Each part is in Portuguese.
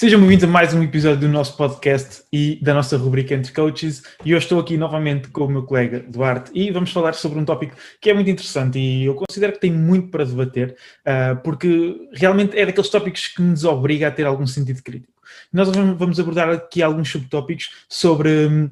Sejam bem-vindos a mais um episódio do nosso podcast e da nossa rubrica Entre Coaches. E hoje estou aqui novamente com o meu colega Duarte e vamos falar sobre um tópico que é muito interessante e eu considero que tem muito para debater, uh, porque realmente é daqueles tópicos que nos obriga a ter algum sentido crítico. Nós vamos abordar aqui alguns subtópicos sobre um,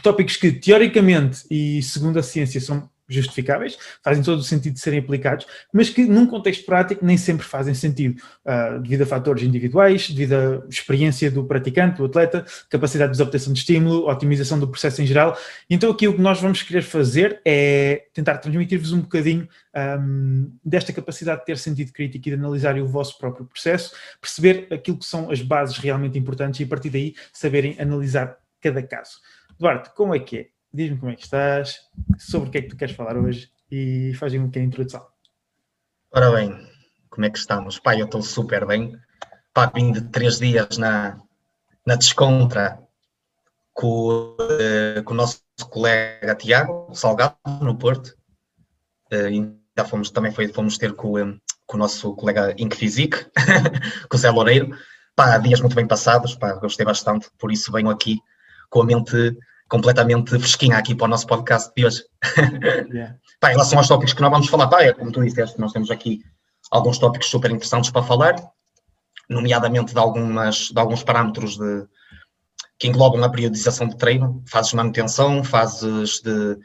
tópicos que, teoricamente e segundo a ciência, são justificáveis, fazem todo o sentido de serem aplicados, mas que num contexto prático nem sempre fazem sentido, uh, devido a fatores individuais, devido à experiência do praticante, do atleta, capacidade de obtenção de estímulo, otimização do processo em geral. Então aqui o que nós vamos querer fazer é tentar transmitir-vos um bocadinho um, desta capacidade de ter sentido crítico e de analisar o vosso próprio processo, perceber aquilo que são as bases realmente importantes e a partir daí saberem analisar cada caso. Duarte, como é que é? Diz-me como é que estás, sobre o que é que tu queres falar hoje e faz-me um de introdução. Ora bem, como é que estamos? Pai, eu estou super bem. Pá, vim de três dias na, na descontra com, uh, com o nosso colega Tiago Salgado, no Porto. Uh, já fomos, também foi, fomos ter com, um, com o nosso colega Inquisic, com o Zé Loureiro. Pá, dias muito bem passados, pá, gostei bastante, por isso venho aqui com a mente completamente fresquinha aqui para o nosso podcast de hoje. Yeah. pá, em relação aos tópicos que nós vamos falar, pá, é como tu disseste, nós temos aqui alguns tópicos super interessantes para falar, nomeadamente de, algumas, de alguns parâmetros de, que englobam a periodização de treino, fases de manutenção, fases de,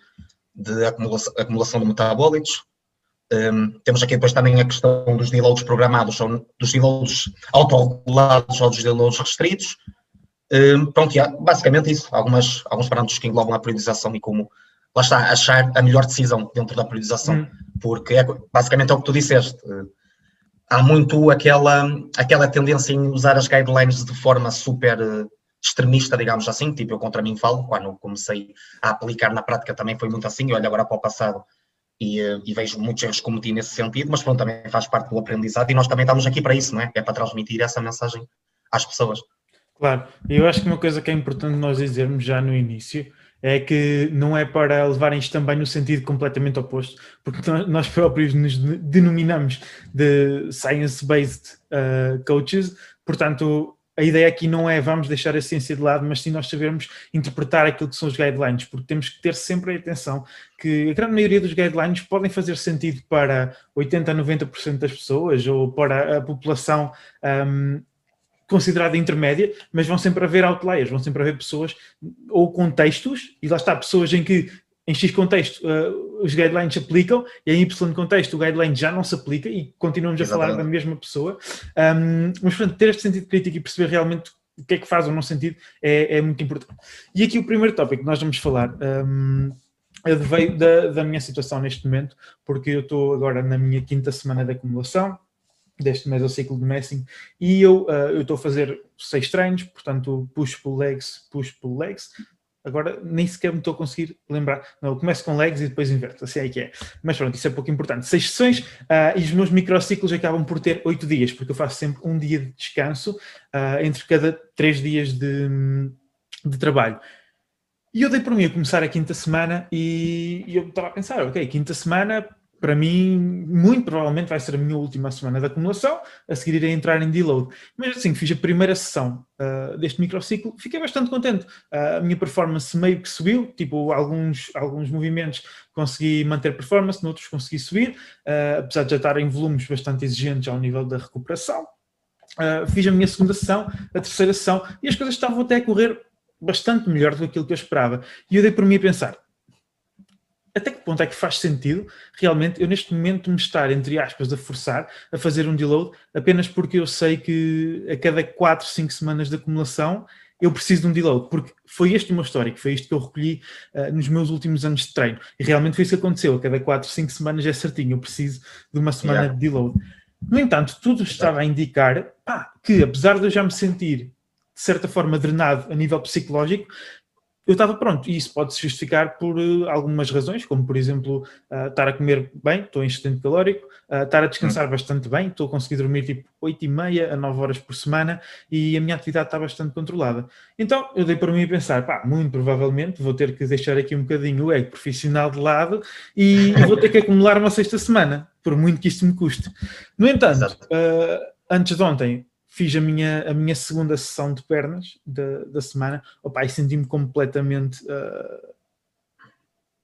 de acumulação, acumulação de metabólitos. Um, temos aqui depois também a questão dos deloads programados, ou dos deloads autorregulados ou dos deloads restritos, Hum, pronto, yeah, basicamente isso. Algumas, alguns parâmetros que englobam a priorização e como, lá está, achar a melhor decisão dentro da priorização. Hum. Porque é, basicamente é o que tu disseste. Há muito aquela, aquela tendência em usar as guidelines de forma super eh, extremista, digamos assim, tipo eu contra mim falo, quando comecei a aplicar na prática também foi muito assim, eu olho agora para o passado e, eh, e, vejo muitos erros cometidos nesse sentido, mas pronto, também faz parte do aprendizado e nós também estamos aqui para isso, não é? É para transmitir essa mensagem às pessoas. Claro, eu acho que uma coisa que é importante nós dizermos já no início é que não é para levarem isto também no sentido completamente oposto, porque nós próprios nos denominamos de science-based uh, coaches, portanto, a ideia aqui não é vamos deixar a ciência de lado, mas sim nós sabermos interpretar aquilo que são os guidelines, porque temos que ter sempre a atenção que a grande maioria dos guidelines podem fazer sentido para 80 a 90% das pessoas ou para a população um, considerada intermédia, mas vão sempre haver outliers, vão sempre haver pessoas ou contextos, e lá está, pessoas em que em X contexto uh, os guidelines se aplicam e em Y contexto o guideline já não se aplica e continuamos Exatamente. a falar da mesma pessoa. Um, mas, portanto, ter este sentido crítico e perceber realmente o que é que faz ou não sentido é, é muito importante. E aqui o primeiro tópico que nós vamos falar um, veio da, da minha situação neste momento, porque eu estou agora na minha quinta semana de acumulação, deste mês ao ciclo de Messing e eu uh, estou a fazer seis treinos, portanto push pull legs, push pull legs. Agora nem sequer me estou a conseguir lembrar. Não, eu começo com legs e depois inverto, assim é que é. Mas pronto, isso é pouco importante. Seis sessões uh, e os meus microciclos acabam por ter oito dias, porque eu faço sempre um dia de descanso uh, entre cada três dias de, de trabalho. E eu dei por mim a começar a quinta semana e, e eu estava a pensar, ok, quinta semana para mim, muito provavelmente vai ser a minha última semana de acumulação, a seguir irei entrar em deload. Mas assim, fiz a primeira sessão uh, deste microciclo, fiquei bastante contente. Uh, a minha performance meio que subiu, tipo, alguns, alguns movimentos consegui manter performance, noutros consegui subir, uh, apesar de já estar em volumes bastante exigentes ao nível da recuperação. fiz a minha segunda sessão, a terceira sessão, e as coisas estavam até a correr bastante melhor do que aquilo que eu esperava. E eu dei por mim a pensar, até que ponto é que faz sentido realmente eu neste momento me estar, entre aspas, a forçar a fazer um deload apenas porque eu sei que a cada 4, 5 semanas de acumulação eu preciso de um deload, porque foi este o meu histórico, foi isto que eu recolhi uh, nos meus últimos anos de treino. E realmente foi isso que aconteceu, a cada 4, 5 semanas é certinho, eu preciso de uma semana yeah. de deload. No entanto, tudo estava a indicar pá, que apesar de eu já me sentir de certa forma drenado a nível psicológico, eu estava pronto, e isso pode-se justificar por uh, algumas razões, como por exemplo, uh, estar a comer bem, estou em excedente calórico, uh, estar a descansar hum. bastante bem, estou a conseguir dormir tipo 8 e meia a 9 horas por semana e a minha atividade está bastante controlada. Então eu dei para mim a pensar, pá, muito provavelmente vou ter que deixar aqui um bocadinho o ego profissional de lado e, vou ter que acumular uma sexta semana, por muito que isto me custe. No entanto, antes de ontem fiz a minha, a minha segunda sessão de pernas da, da semana, opa, e senti-me completamente uh,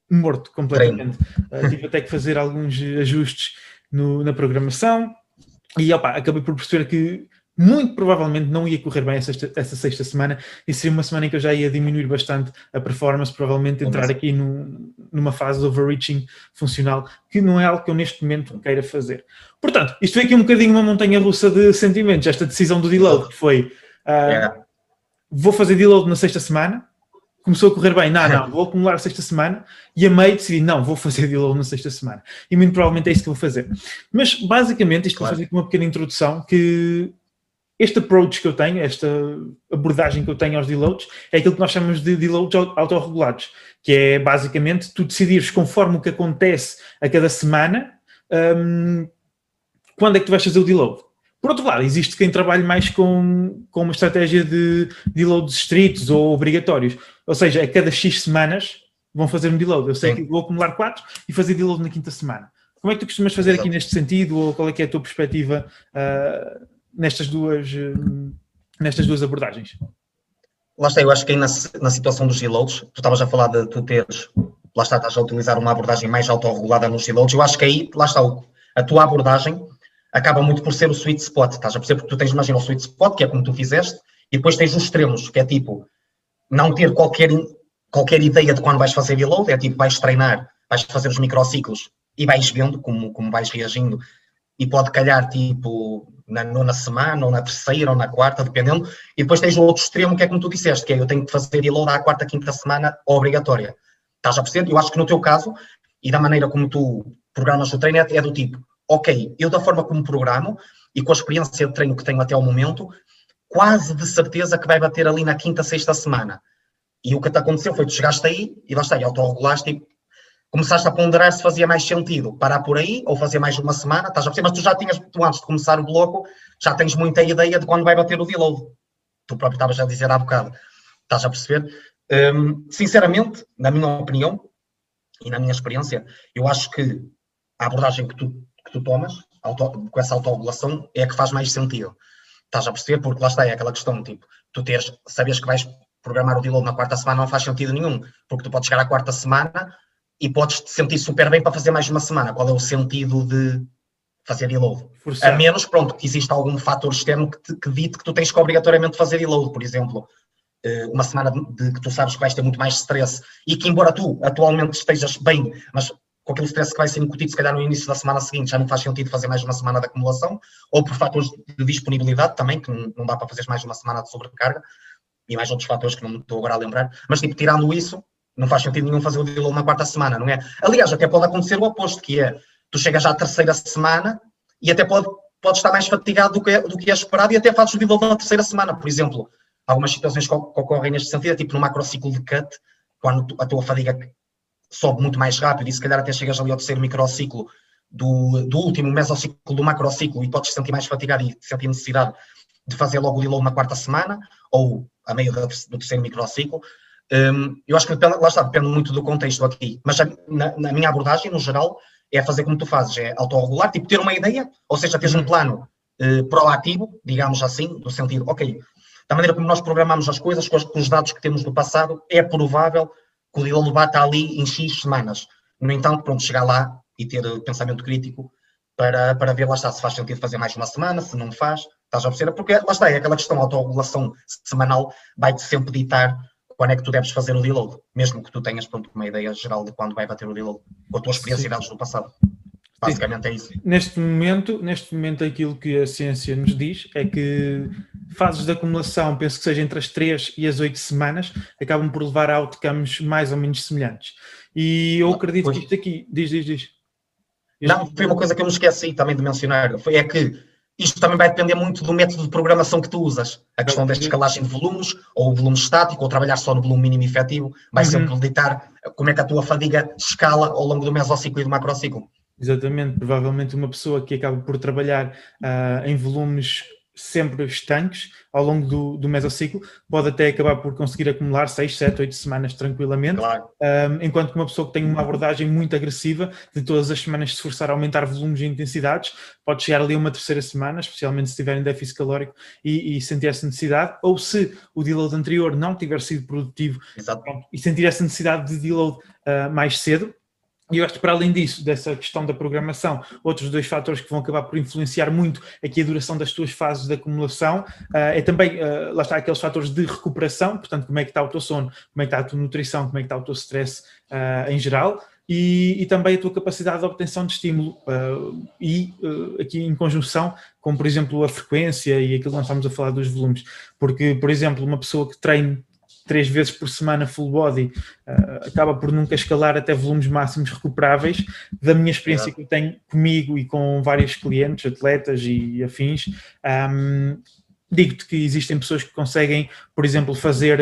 morto, completamente. Uh, tive até que fazer alguns ajustes no, na programação. E opa, acabei por perceber que muito provavelmente não ia correr bem essa, essa, sexta semana e seria uma semana em que eu já ia diminuir bastante a performance, provavelmente entrar aqui numa fase de overreaching funcional, que não é algo que eu neste momento queira fazer. Portanto, isto foi aqui um bocadinho uma montanha russa de sentimentos, esta decisão do deload, que foi uh, yeah. vou fazer deload na sexta semana, começou a correr bem, não, não, vou acumular a sexta semana, e a meio decidi, não, vou fazer deload na sexta semana. E muito provavelmente é isso que vou fazer. Mas, basicamente, isto claro. vou fazer aqui uma pequena introdução, que este approach que eu tenho, esta abordagem que eu tenho aos deloads, é aquilo que nós chamamos de deloads autorregulados, que é basicamente tu decidires conforme o que acontece a cada semana, um, quando é que tu vais fazer o deload. Por outro lado, existe quem trabalhe mais com, com uma estratégia de deloads estritos ou obrigatórios. Ou seja, a cada X semanas vão fazer um deload. Eu sei Sim. que vou acumular 4 e fazer deload na quinta semana. Como é que tu costumas fazer Exato. aqui neste sentido? Ou qual é que é a tua perspectiva uh, nestas duas, eh, nestas duas abordagens? Lá está, eu acho que aí na, na situação dos reloads, tu estavas a falar de tu teres, lá está, estás a utilizar uma abordagem mais autorregulada nos reloads, eu acho que aí, lá está, a tua abordagem acaba muito por ser o sweet spot, estás a perceber? Porque tu tens, imagina, o sweet spot, que é como tu fizeste, e depois tens os extremos, que é tipo, não ter qualquer, qualquer ideia de quando vais fazer reload, é tipo, vais treinar, vais fazer os microciclos e vais vendo como, como vais reagindo, e pode calhar, tipo, na nona semana, ou na terceira, ou na quarta, dependendo. E depois tens o outro extremo, que é como tu disseste, que é eu tenho que fazer reload à quarta, quinta semana obrigatória. Estás a perceber? Eu acho que no teu caso, e da maneira como tu programas o treino, é, é do tipo, ok, eu da forma como programo, e com a experiência de treino que tenho até o momento, quase de certeza que vai bater ali na quinta, sexta semana. E o que te aconteceu foi que tu chegaste aí, e lá está, e autorregulaste, e começaste a ponderar se fazia mais sentido parar por aí ou fazer mais uma semana, estás a perceber? Mas tu já tinhas, tu antes de começar o bloco, já tens muita ideia de quando vai bater o deload. Tu próprio estavas a dizer há bocado. Estás a perceber? Um, sinceramente, na minha opinião e na minha experiência, eu acho que a abordagem que tu, que tu tomas, auto, com essa autorregulação, é a que faz mais sentido. Estás a perceber? Porque lá está, é aquela questão, tipo, tu teres, sabias que vais programar o deload na quarta semana não faz sentido nenhum, porque tu podes chegar à quarta semana e podes te sentir super bem para fazer mais uma semana. Qual é o sentido de fazer reload? A menos, pronto, que exista algum fator externo que, te, que dite que tu tens que obrigatoriamente fazer reload, por exemplo. Eh, uma semana de, de, que tu sabes que vais ter muito mais stress e que, embora tu atualmente estejas bem, mas com aquele stress que vai ser incutido, se calhar no início da semana seguinte já não faz sentido fazer mais uma semana de acumulação, ou por fatores de disponibilidade também, que não, não dá para fazer mais uma semana de sobrecarga, e mais outros fatores que não me estou agora a lembrar, mas tipo, tirando isso, não faz sentido nenhum fazer o deload na quarta semana, não é? Aliás, até pode acontecer o oposto, que é, tu chegas à terceira semana e até pode, pode estar mais fatigado do que, é, do que é esperado e até fazes o deload na terceira semana. Por exemplo, algumas situações que, ocorrem neste sentido, é tipo no macrociclo de cut, quando a tua fadiga sobe muito mais rápido e se calhar até chegas ali ao terceiro microciclo do, do último mesociclo do macrociclo e podes sentir mais fatigado e sentir necessidade de fazer logo o deload na quarta semana ou a meio do terceiro microciclo, um, eu acho que depende, lá está, depende muito do contexto aqui, mas na, na, minha abordagem, no geral, é fazer como tu fazes, é autorregular, tipo ter uma ideia, ou seja, teres um uhum. plano uh, proativo, digamos assim, no sentido, ok, da maneira como nós programamos as coisas, com os, dados que temos do passado, é provável que o deal bata ali em X semanas. No entanto, pronto, chegar lá e ter pensamento crítico para, para ver lá está se faz sentido fazer mais uma semana, se não faz, estás a observar, porque lá está, é aquela questão da autorregulação semanal, vai-te sempre ditar quando é que tu deves fazer o deload, mesmo que tu tenhas pronto, uma ideia geral de quando vai bater o deload, com a tua experiência e dados do passado. Basicamente é isso. Neste momento, neste momento, aquilo que a ciência nos diz é que fases de acumulação, penso que seja entre as 3 e as 8 semanas, acabam por levar a outcomes mais ou menos semelhantes. E eu acredito pois. que isto aqui, diz, diz, diz. Não, foi uma coisa que eu me esqueci também de mencionar, foi é que isto também vai depender muito do método de programação que tu usas. A questão desta escalagem de volumes, ou o volume estático, ou trabalhar só no volume mínimo efetivo, vai uhum. sempre ditar como é que a tua fadiga escala ao longo do mesociclo e do macrociclo. Exatamente, provavelmente uma pessoa que acaba por trabalhar uh, em volumes sempre estanques ao longo do, do mesociclo, pode até acabar por conseguir acumular 6, 7, 8 semanas tranquilamente, claro. um, enquanto que uma pessoa que tem uma abordagem muito agressiva, de todas as semanas se forçar a aumentar volumes e intensidades, pode chegar ali uma terceira semana, especialmente se estiver em déficit calórico e, e sentir essa necessidade, ou se o deload anterior não tiver sido produtivo pronto, e sentir essa necessidade de deload uh, mais cedo, e eu acho que para além disso, dessa questão da programação, outros dois fatores que vão acabar por influenciar muito aqui a duração das tuas fases de acumulação uh, é também, uh, lá está, aqueles fatores de recuperação, portanto, como é que está o teu sono, como é que está a tua nutrição, como é que está o teu stress uh, em geral, e, e, também a tua capacidade de obtenção de estímulo, e aqui em conjunção com, por exemplo, a frequência e aquilo que nós estamos a falar dos volumes, porque, por exemplo, uma pessoa que treine três vezes por semana full body, uh, acaba por nunca escalar até volumes máximos recuperáveis. Da minha experiência é. que eu tenho comigo e com vários clientes, atletas e afins, um, digo-te que existem pessoas que conseguem, por exemplo, fazer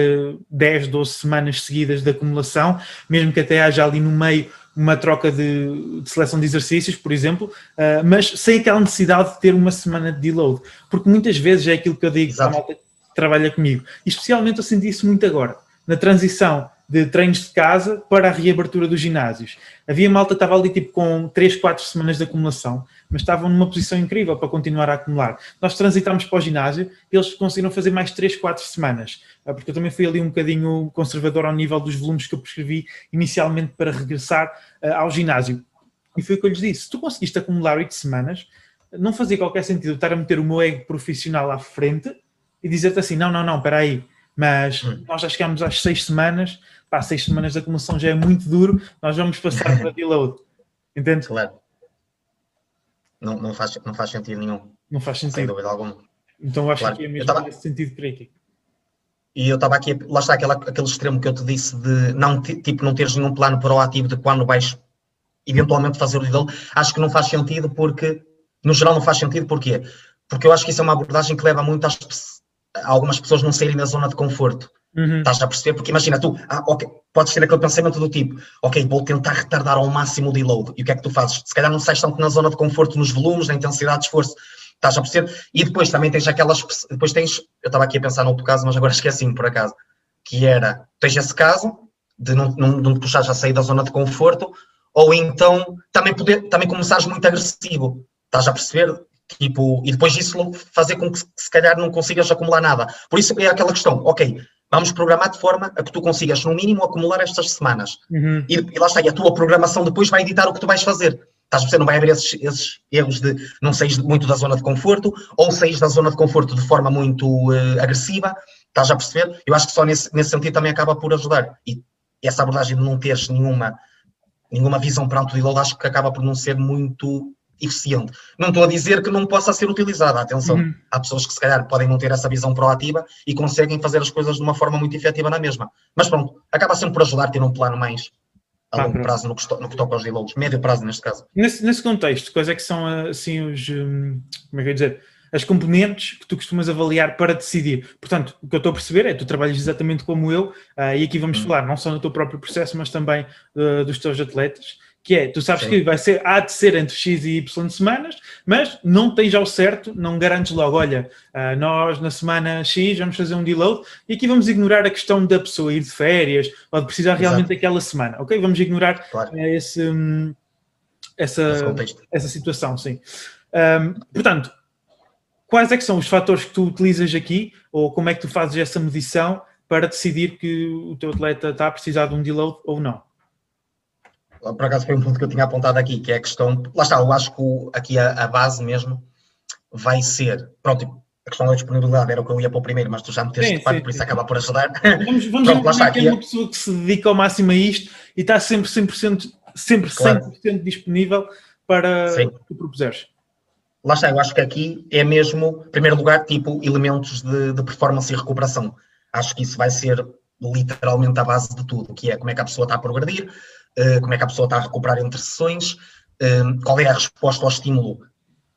10, eh, 12 semanas seguidas de acumulação, mesmo que até haja ali no meio uma troca de, de seleção de exercícios, por exemplo, uh, mas sem aquela necessidade de ter uma semana de deload, porque muitas vezes é aquilo que eu digo Exato. malta trabalha comigo. Especialmente eu senti isso muito agora, na transição de treinos de casa para a reabertura dos ginásios. Havia malta estava ali tipo com 3, 4 semanas de acumulação, mas estavam numa posição incrível para continuar a acumular. Nós transitámos para o ginásio e eles conseguiram fazer mais 3, 4 semanas, ah, porque eu também fui ali um bocadinho conservador ao nível dos volumes que eu prescrevi inicialmente para regressar uh, ao ginásio. E foi o que eu lhes disse: se tu conseguiste acumular 8 semanas, não fazia qualquer sentido estar a meter o meu ego profissional à frente e dizer-te assim: não, não, não, espera aí, mas hum. nós já chegamos às seis semanas, pá, seis semanas de acumulação já é muito duro, nós vamos passar para deload. Entende? Claro. Não, não, faz, não faz sentido nenhum. Não faz sentido. Sem dúvida alguma. Então acho claro. que é mesmo tava... nesse sentido crítico. E eu estava aqui, lá está aquele, aquele extremo que eu te disse de não, tipo, não teres nenhum plano proativo de quando vais eventualmente fazer o deload. Acho que não faz sentido porque, no geral, não faz sentido porque porque eu acho que isso é uma abordagem que leva muito às, algumas pessoas não saírem da zona de conforto. Uhum. Estás a perceber? Porque imagina, tu ah, okay, podes ter aquele pensamento do tipo, ok, vou tentar retardar ao máximo o deload. E o que é que tu fazes? Se calhar não sais tanto na zona de conforto nos volumes, na intensidade de esforço. Estás a perceber? E depois também tens aquelas. Depois tens. Eu estava aqui a pensar no outro caso, mas agora esqueci-me por acaso. Que era. Tens esse caso de não, não, não te puxares a sair da zona de conforto, ou então também, poder, também começares muito agressivo. Estás a perceber? Tipo, e depois isso fazer com que se calhar não consigas acumular nada. Por isso é aquela questão, ok, vamos programar de forma a que tu consigas, no mínimo, acumular estas semanas. Uhum. E, e, lá está, e a tua programação depois vai editar o que tu vais fazer. Estás a perceber? Não vai haver esses, esses erros de não saís muito da zona de conforto ou saís da zona de conforto de forma muito uh, agressiva. Estás a perceber? Eu acho que só nesse, nesse sentido também acaba por ajudar. E essa abordagem de não teres nenhuma, nenhuma visão para o deload, acho que acaba por não ser muito eficiente. Não estou a dizer que não possa ser utilizada, atenção. Uhum. Há pessoas que se calhar podem não ter essa visão proativa e conseguem fazer as coisas de uma forma muito efetiva na mesma. Mas pronto, acaba sempre por ajudar a ter um plano mais a longo prazo no que, no que toca aos deloads, médio prazo neste caso. Nesse, nesse contexto, quais é que são assim os, hum, como é que eu dizer, as componentes que tu costumas avaliar para decidir. Portanto, o que eu estou a perceber é que tu trabalhas exatamente como eu, uh, e aqui vamos uhum. falar não só no teu próprio processo, mas também uh, dos teus atletas que é, tu sabes Sim. que vai ser, há de ser entre X e Y semanas, mas não tens ao certo, não garantes logo, olha, uh, nós na semana X vamos fazer um deload e aqui vamos ignorar a questão da pessoa ir de férias ou de precisar Exato. realmente daquela semana, ok? Vamos ignorar claro. uh, esse, um, essa, essa situação, sim. Um, portanto, quais é que são os fatores que tu utilizas aqui ou como é que tu fazes essa medição para decidir que o teu atleta está a precisar de um deload ou não? Por acaso foi um ponto que eu tinha apontado aqui, que é a questão, lá está, eu acho que aqui a, a, base mesmo vai ser, pronto, a questão da disponibilidade era o que eu ia para o primeiro, mas tu já me teste parte, por isso acaba por ajudar. Vamos, vamos pronto, lá está, aqui é uma pessoa que se dedica ao máximo a isto e está sempre 100%, sempre 100% claro. disponível para Sim. o que tu propuseres. Lá está, eu acho que aqui é mesmo, em primeiro lugar, tipo elementos de, de performance e recuperação. Acho que isso vai ser literalmente a base de tudo, que é como é que a pessoa está a progredir, como é que a pessoa está a recuperar entre sessões, eh, qual é a resposta ao estímulo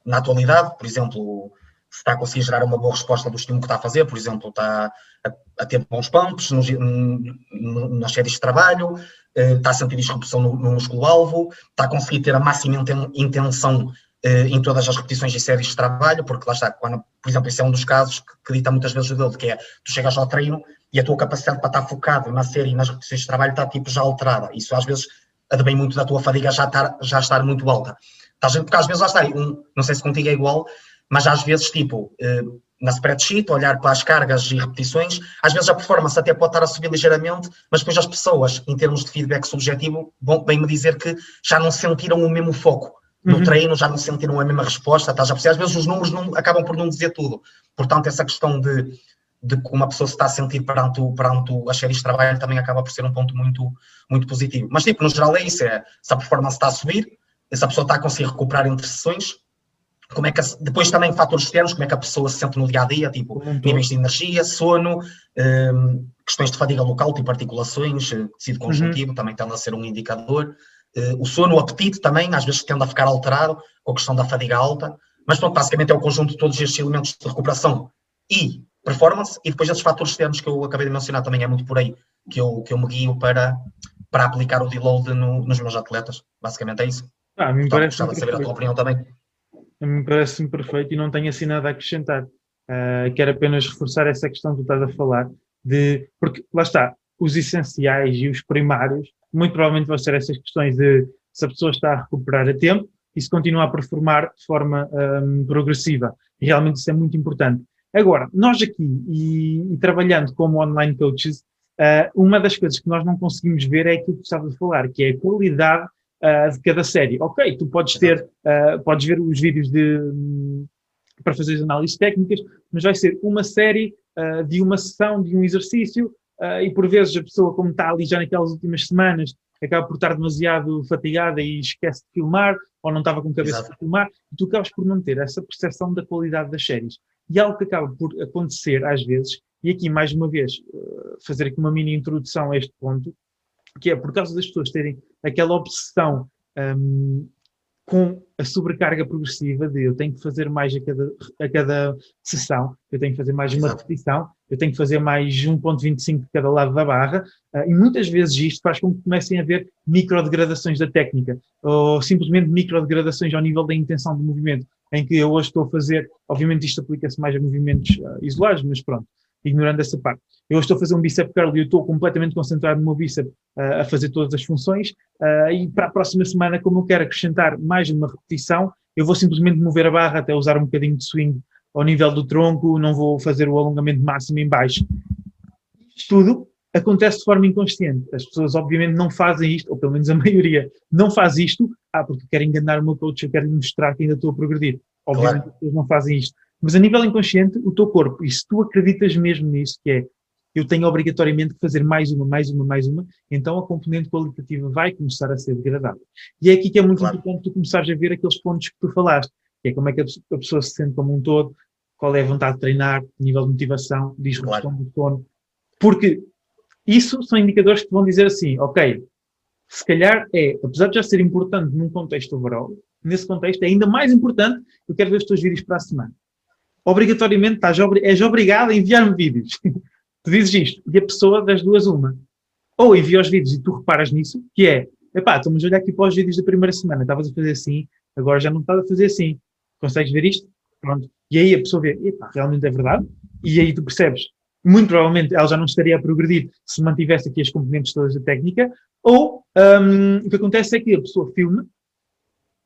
na atualidade, por exemplo, se está a conseguir gerar uma boa resposta do estímulo que está a fazer, por exemplo, está a, ter bons pumps nas séries de trabalho, eh, está a sentir disrupção no, no músculo-alvo, está a conseguir ter a máxima intenção em todas as repetições e séries de trabalho, porque lá está, quando, por exemplo, esse é um dos casos que, que dita muitas vezes o dele, que é, tu chegas ao treino e a tua capacidade para estar focado na série e nas repetições de trabalho está tipo já alterada, isso às vezes advém muito da tua fadiga já estar, já estar muito alta. Estás, porque às vezes lá está, um, não sei se contigo é igual, mas às vezes tipo... Uh, na spreadsheet, olhar para as cargas e repetições, às vezes a performance até pode estar a subir ligeiramente, mas depois as pessoas, em termos de feedback subjetivo, vão bem me dizer que já não sentiram o mesmo foco no uhum. treino, já não sentiram a mesma resposta, a perceber? Às vezes os números não, acabam por não dizer tudo. Portanto, essa questão de, de como a pessoa se está a sentir perante, perante as séries de trabalho também acaba por ser um ponto muito, muito positivo. Mas, tipo, no geral é isso, é, se a performance está a subir, se a pessoa está a conseguir recuperar entre sessões, como é que a, depois também fatores externos, como é que a pessoa se sente no dia a dia, tipo níveis de energia, sono, um, questões de fadiga local, tipo articulações, eh, tecido uhum. conjuntivo, uhum. também tende a ser um indicador. Uh, o sono, o apetite também, às vezes tende a ficar alterado com a questão da fadiga alta. Mas pronto, basicamente é o conjunto de todos estes elementos de recuperação e performance, e depois esses fatores externos que eu acabei de mencionar também é muito por aí que eu, que eu me guio para, para aplicar o deload no, nos meus atletas. Basicamente é isso. Ah, a mim Portanto, parece gostava de saber a tua opinião também a mim parece-me perfeito e não tenho assim nada a acrescentar. Uh, quero apenas reforçar essa questão que tu estás a falar, de, porque lá está, os essenciais e os primários, muito provavelmente vão ser essas questões de se a pessoa está a recuperar a tempo e se continua a performar de forma um, progressiva. E realmente isso é muito importante. Agora, nós aqui, e, e trabalhando como online coaches, uh, uma das coisas que nós não conseguimos ver é aquilo que tu estavas a falar, que é a qualidade uh, de cada série. Ok, tu podes ter, uh, podes ver os vídeos de, um, para fazer as análises técnicas, mas vai ser uma série de uma sessão, de um exercício, e por vezes a pessoa, como está ali já naquelas últimas semanas, acaba por estar demasiado fatigada e esquece de filmar, ou não estava com cabeça Exato. para filmar, e tu acabas por não ter essa percepção da qualidade das séries. E algo que acaba por acontecer às vezes, e aqui mais uma vez fazer aqui uma mini introdução a este ponto, que é por causa das pessoas terem aquela obsessão um, com a sobrecarga progressiva de eu tenho que fazer mais a cada, a cada sessão, eu tenho que fazer mais uma repetição, eu tenho que fazer mais 1.25 de cada lado da barra, uh, e muitas vezes isto faz com que comecem a haver microdegradações da técnica, ou simplesmente microdegradações ao nível da intenção do movimento, em que eu hoje estou a fazer, obviamente isto aplica-se mais a movimentos uh, isolados, mas pronto, ignorando essa parte. Eu estou a fazer um bíceps curl e eu estou completamente concentrado no meu bíceps uh, a fazer todas as funções uh, e para a próxima semana, como eu quero acrescentar mais uma repetição, eu vou simplesmente mover a barra até usar um bocadinho de swing ao nível do tronco, não vou fazer o alongamento máximo em baixo. Isto tudo acontece de forma inconsciente. As pessoas, obviamente, não fazem isto, ou pelo menos a maioria não faz isto, ah, porque querem enganar o meu coach, eu quero lhe mostrar que ainda estou a progredir. Obviamente, claro. as pessoas não fazem isto. Mas a nível inconsciente, o teu corpo, e se tu acreditas mesmo nisso, que é eu tenho obrigatoriamente que fazer mais uma, mais uma, mais uma, então a componente qualitativa vai começar a ser degradada. E é aqui que é muito claro. importante tu começares a ver aqueles pontos que tu falaste, que é como é que a pessoa se sente como um todo, qual é a vontade de treinar, nível de motivação, disrupção claro. do sono, porque isso são indicadores que vão dizer assim, ok, se calhar é, apesar de já ser importante num contexto overall, nesse contexto é ainda mais importante, eu quero ver os teus vídeos para a semana obrigatoriamente estás, és obrigado a enviar-me vídeos. tu dizes isto, e a pessoa das duas uma. Ou envia os vídeos e tu reparas nisso, que é, epá, estamos a olhar aqui para os vídeos da primeira semana, estavas a fazer assim, agora já não estás a fazer assim. Consegues ver isto? Pronto. E aí a pessoa vê, epá, realmente é verdade. E aí tu percebes, muito provavelmente ela já não estaria a progredir se mantivesse aqui as componentes todas da técnica, ou um, o que acontece é que a pessoa filma,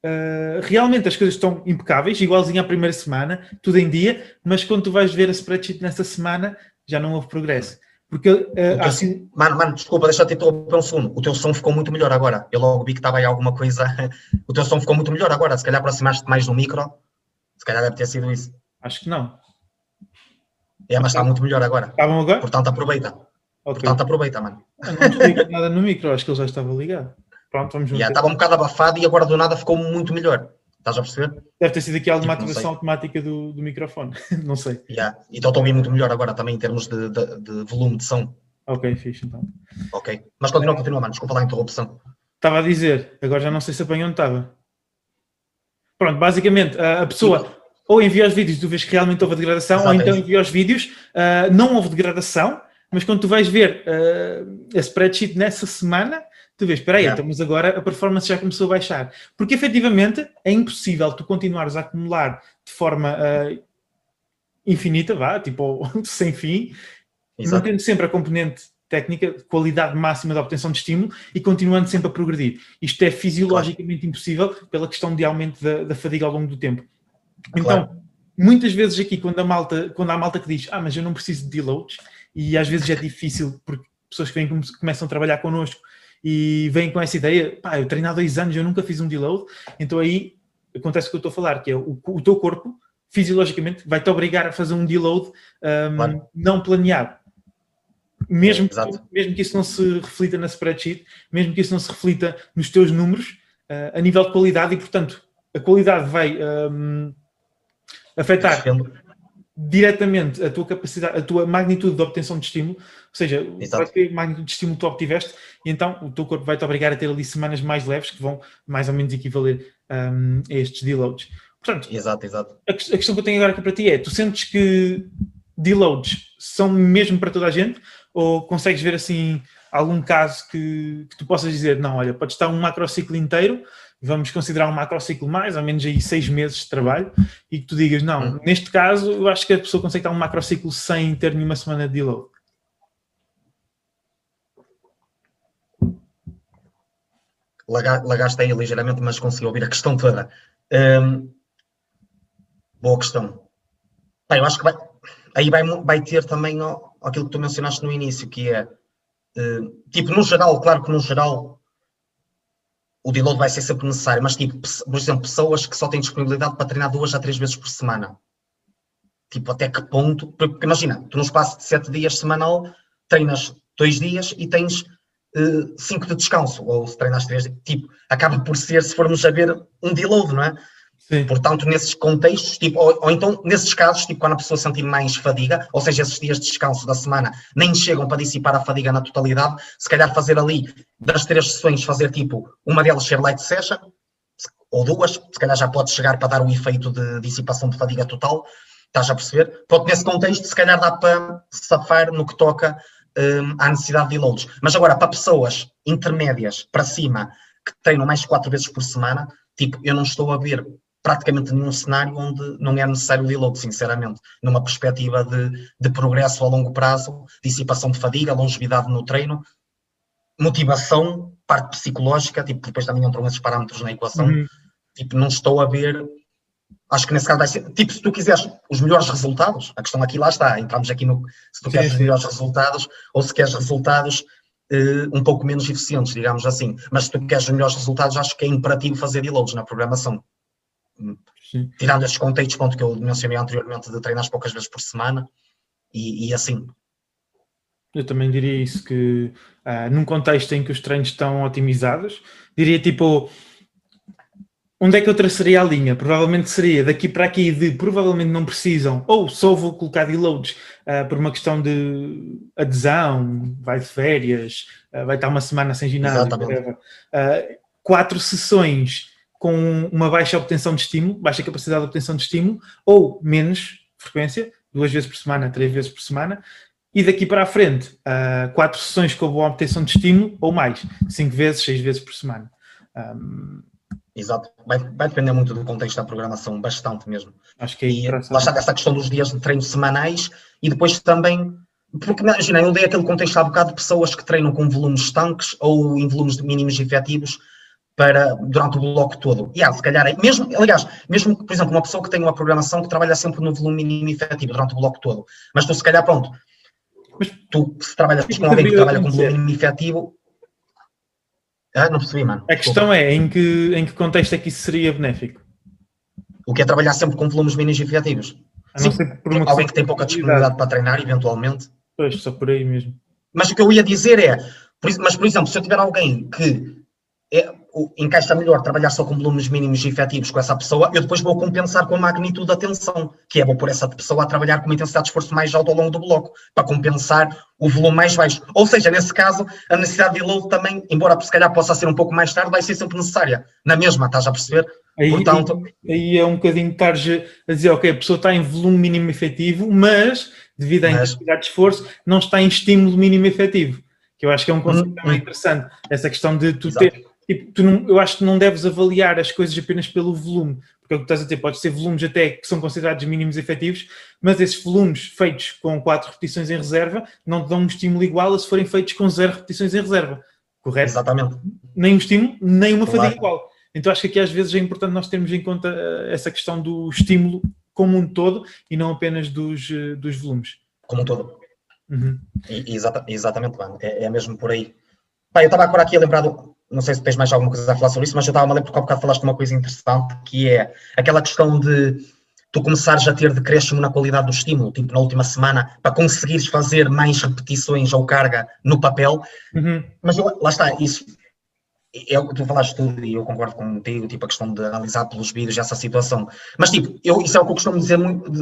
Uh, realmente as coisas estão impecáveis, igualzinho à primeira semana, tudo em dia, mas quando tu vais ver a spreadsheet nessa semana, já não houve progresso. Porque, uh, assim... Mano, mano, desculpa, deixa-te interromper um segundo. O teu som ficou muito melhor agora. Eu logo vi que estava aí alguma coisa. o teu som ficou muito melhor agora. Se calhar aproximaste mais do micro. Se calhar deve ter sido isso. Acho que não. É, mas está muito melhor agora. Está bom agora? Portanto, aproveita. Okay. Portanto, aproveita, mano. Eu não desligo nada no micro, acho que ele já estava ligado. Pronto, vamos ver. Estava um bocado abafado e agora do nada ficou muito melhor. Estás a perceber? Deve ter sido aqui alguma tipo, ativação automática do, do microfone. não sei. Yeah. Então estou a ouvir muito melhor agora também em termos de, de, de volume de som. Ok, fixe então. Ok. Mas continua, continua, mano. Desculpa lá a interrupção. Estava a dizer, agora já não sei se apanhou onde estava. Pronto, basicamente, a pessoa. Ou envia os vídeos e tu vês que realmente houve degradação, Exatamente. ou então envia os vídeos, uh, não houve degradação, mas quando tu vais ver uh, a spreadsheet nessa semana, tu vês, espera aí, yeah. então, mas agora a performance já começou a baixar. Porque efetivamente é impossível tu continuares a acumular de forma uh, infinita, vá, tipo, sem fim, Exato. mantendo sempre a componente técnica, qualidade máxima da obtenção de estímulo e continuando sempre a progredir. Isto é fisiologicamente claro. impossível pela questão de aumento da, da, fadiga ao longo do tempo. Então, claro. muitas vezes aqui, quando a malta, quando há malta que diz, ah, mas eu não preciso de deloads, e às vezes é difícil, porque pessoas que vêm, começam a trabalhar connosco e vêm com essa ideia, pá, eu treino há dois anos, eu nunca fiz um deload, então aí acontece o que eu estou a falar, que é o, o teu corpo, fisiologicamente, vai-te obrigar a fazer um deload um, claro. não planeado. Mesmo, é, que, mesmo que isso não se reflita na spreadsheet, mesmo que isso não se reflita nos teus números, uh, a nível de qualidade, e portanto, a qualidade vai um, afetar diretamente a tua capacidade, a tua magnitude de obtenção de estímulo, ou seja, Exato. ter magnitude de estímulo que tu obtiveste, e então o teu corpo vai-te obrigar a ter ali semanas mais leves que vão mais ou menos equivaler um, a estes deloads. Portanto, exato, exato. A, a, questão que eu tenho agora aqui para ti é: tu sentes que deloads são mesmo para toda a gente, ou consegues ver assim algum caso que, que tu possas dizer, não, olha, pode estar um macrociclo inteiro vamos considerar um macrociclo mais ou menos aí seis meses de trabalho e que tu digas, não, hum. neste caso eu acho que a pessoa consegue estar um macrociclo sem ter nenhuma semana de deload. Lagaste aí ligeiramente, mas consegui ouvir a questão toda. Hum, boa questão. Bem, eu acho que vai, aí vai, vai ter também ó, aquilo que tu mencionaste no início, que é, uh, tipo, no geral, claro que no geral o deload vai ser sempre necessário, mas tipo, por exemplo, pessoas que só têm disponibilidade para treinar duas a três vezes por semana. Tipo, até que ponto? Porque imagina, tu no espaço de sete dias semanal treinas dois dias e tens uh, cinco de descanso, ou se treinas três, tipo, acaba por ser, se formos a ver, um deload, não é? Sim. Portanto, nesses contextos, tipo, ou, ou, então nesses casos, tipo, quando a pessoa sentir mais fadiga, ou seja, esses dias de descanso da semana nem chegam para dissipar a fadiga na totalidade, se calhar fazer ali das três sessões, fazer tipo uma delas ser light session, ou duas, se calhar já pode chegar para dar o efeito de dissipação de fadiga total, estás a perceber? Pode nesse contexto, se calhar dá para safar no que toca um, à necessidade de loads. Mas agora, para pessoas intermédias, para cima, que treinam mais quatro vezes por semana, tipo, eu não estou a ver praticamente nenhum cenário onde não é necessário deload, sinceramente, numa perspectiva de, de progresso a longo prazo, dissipação de fadiga, longevidade no treino, motivação, parte psicológica, tipo, depois também entram esses parâmetros na equação, uhum. tipo, não estou a ver, acho que nesse caso vai ser, tipo, se tu quiseres os melhores resultados, a questão aqui lá está, entramos aqui no, se tu sim, queres sim. os melhores resultados, ou se queres resultados uh, um pouco menos eficientes, digamos assim, mas se tu queres os melhores resultados, acho que é imperativo fazer deloads na programação. Sim. Tirando estes contextos ponto que eu mencionei anteriormente de treinar poucas vezes por semana e, e assim. Eu também diria isso, que uh, num contexto em que os treinos estão otimizados, diria tipo, onde é que eu traçaria a linha? Provavelmente seria daqui para aqui de provavelmente não precisam, ou só vou colocar deloads uh, por uma questão de adesão, vai de férias, uh, vai estar uma semana sem ginásio, uh, quatro sessões com uma baixa obtenção de estímulo, baixa capacidade de obtenção de estímulo, ou menos frequência, duas vezes por semana, três vezes por semana, e daqui para a frente, uh, quatro sessões com boa obtenção de estímulo, ou mais, cinco vezes, seis vezes por semana. Um... Exato, vai, vai, depender muito do contexto da programação, bastante mesmo. Acho que é e lá está essa questão dos dias de treino semanais e depois também porque imagina, eu dei aquele contexto há bocado de pessoas que treinam com volumes estanques ou em volumes mínimos efetivos para, durante o bloco todo. E há, se calhar, mesmo, aliás, mesmo, por exemplo, uma pessoa que tem uma programação que trabalha sempre no volume mínimo efetivo durante o bloco todo, mas tu, se calhar, pronto, mas tu, se trabalhas com alguém que trabalha com volume mínimo efetivo, ah, não percebi, mano. A questão é, em que, em que contexto é que isso seria benéfico? O que é trabalhar sempre com volumes mínimos efetivos? Sim, alguém que tem pouca disponibilidade para treinar, eventualmente. Pois, só por aí mesmo. Mas o que eu ia dizer é, mas por exemplo, se eu tiver alguém que é, encaixa melhor trabalhar só com volumes mínimos e efetivos com essa pessoa, eu depois vou compensar com a magnitude da tensão, que é vou pôr essa pessoa a trabalhar com uma intensidade de esforço mais alta ao longo do bloco, para compensar o volume mais baixo. Ou seja, nesse caso, a necessidade de load também, embora se calhar possa ser um pouco mais tarde, vai ser sempre necessária. Na mesma, estás a perceber? Aí, Portanto, aí, é um bocadinho estar a dizer, ok, a pessoa está em volume mínimo efetivo, mas devido à mas, intensidade de esforço, não está em estímulo mínimo efetivo. que eu acho que é um conceito uhum. também interessante, essa questão de tu Exato. ter, tipo, tu não, eu acho que não deves avaliar as coisas apenas pelo volume, porque é o que estás a dizer, pode ser volumes até que são considerados mínimos efetivos, mas esses volumes feitos com quatro repetições em reserva não te dão um estímulo igual a se forem feitos com zero repetições em reserva, correto? Exatamente. Nem um estímulo, nem uma claro. fadiga igual. Então acho que aqui às vezes é importante nós termos em conta eh, essa questão do estímulo como um todo e não apenas dos, eh, dos volumes. Como um todo. Uhum. E, exata, exatamente, mano. É, é, mesmo por aí. Pá, eu estava agora aqui a lembrar, do, não sei se tens mais alguma coisa a falar sobre isso, mas eu estava a lembrar porque há bocado falaste de uma coisa interessante, que é aquela questão de tu começares a ter decréscimo na qualidade do estímulo, tipo na última semana, para conseguires fazer mais repetições ou carga no papel. Uhum. Mas lá está, isso é o que tu falaste tudo e eu concordo contigo, tipo, a questão de analisar pelos vídeos essa situação. Mas, tipo, eu, isso é o que eu costumo dizer,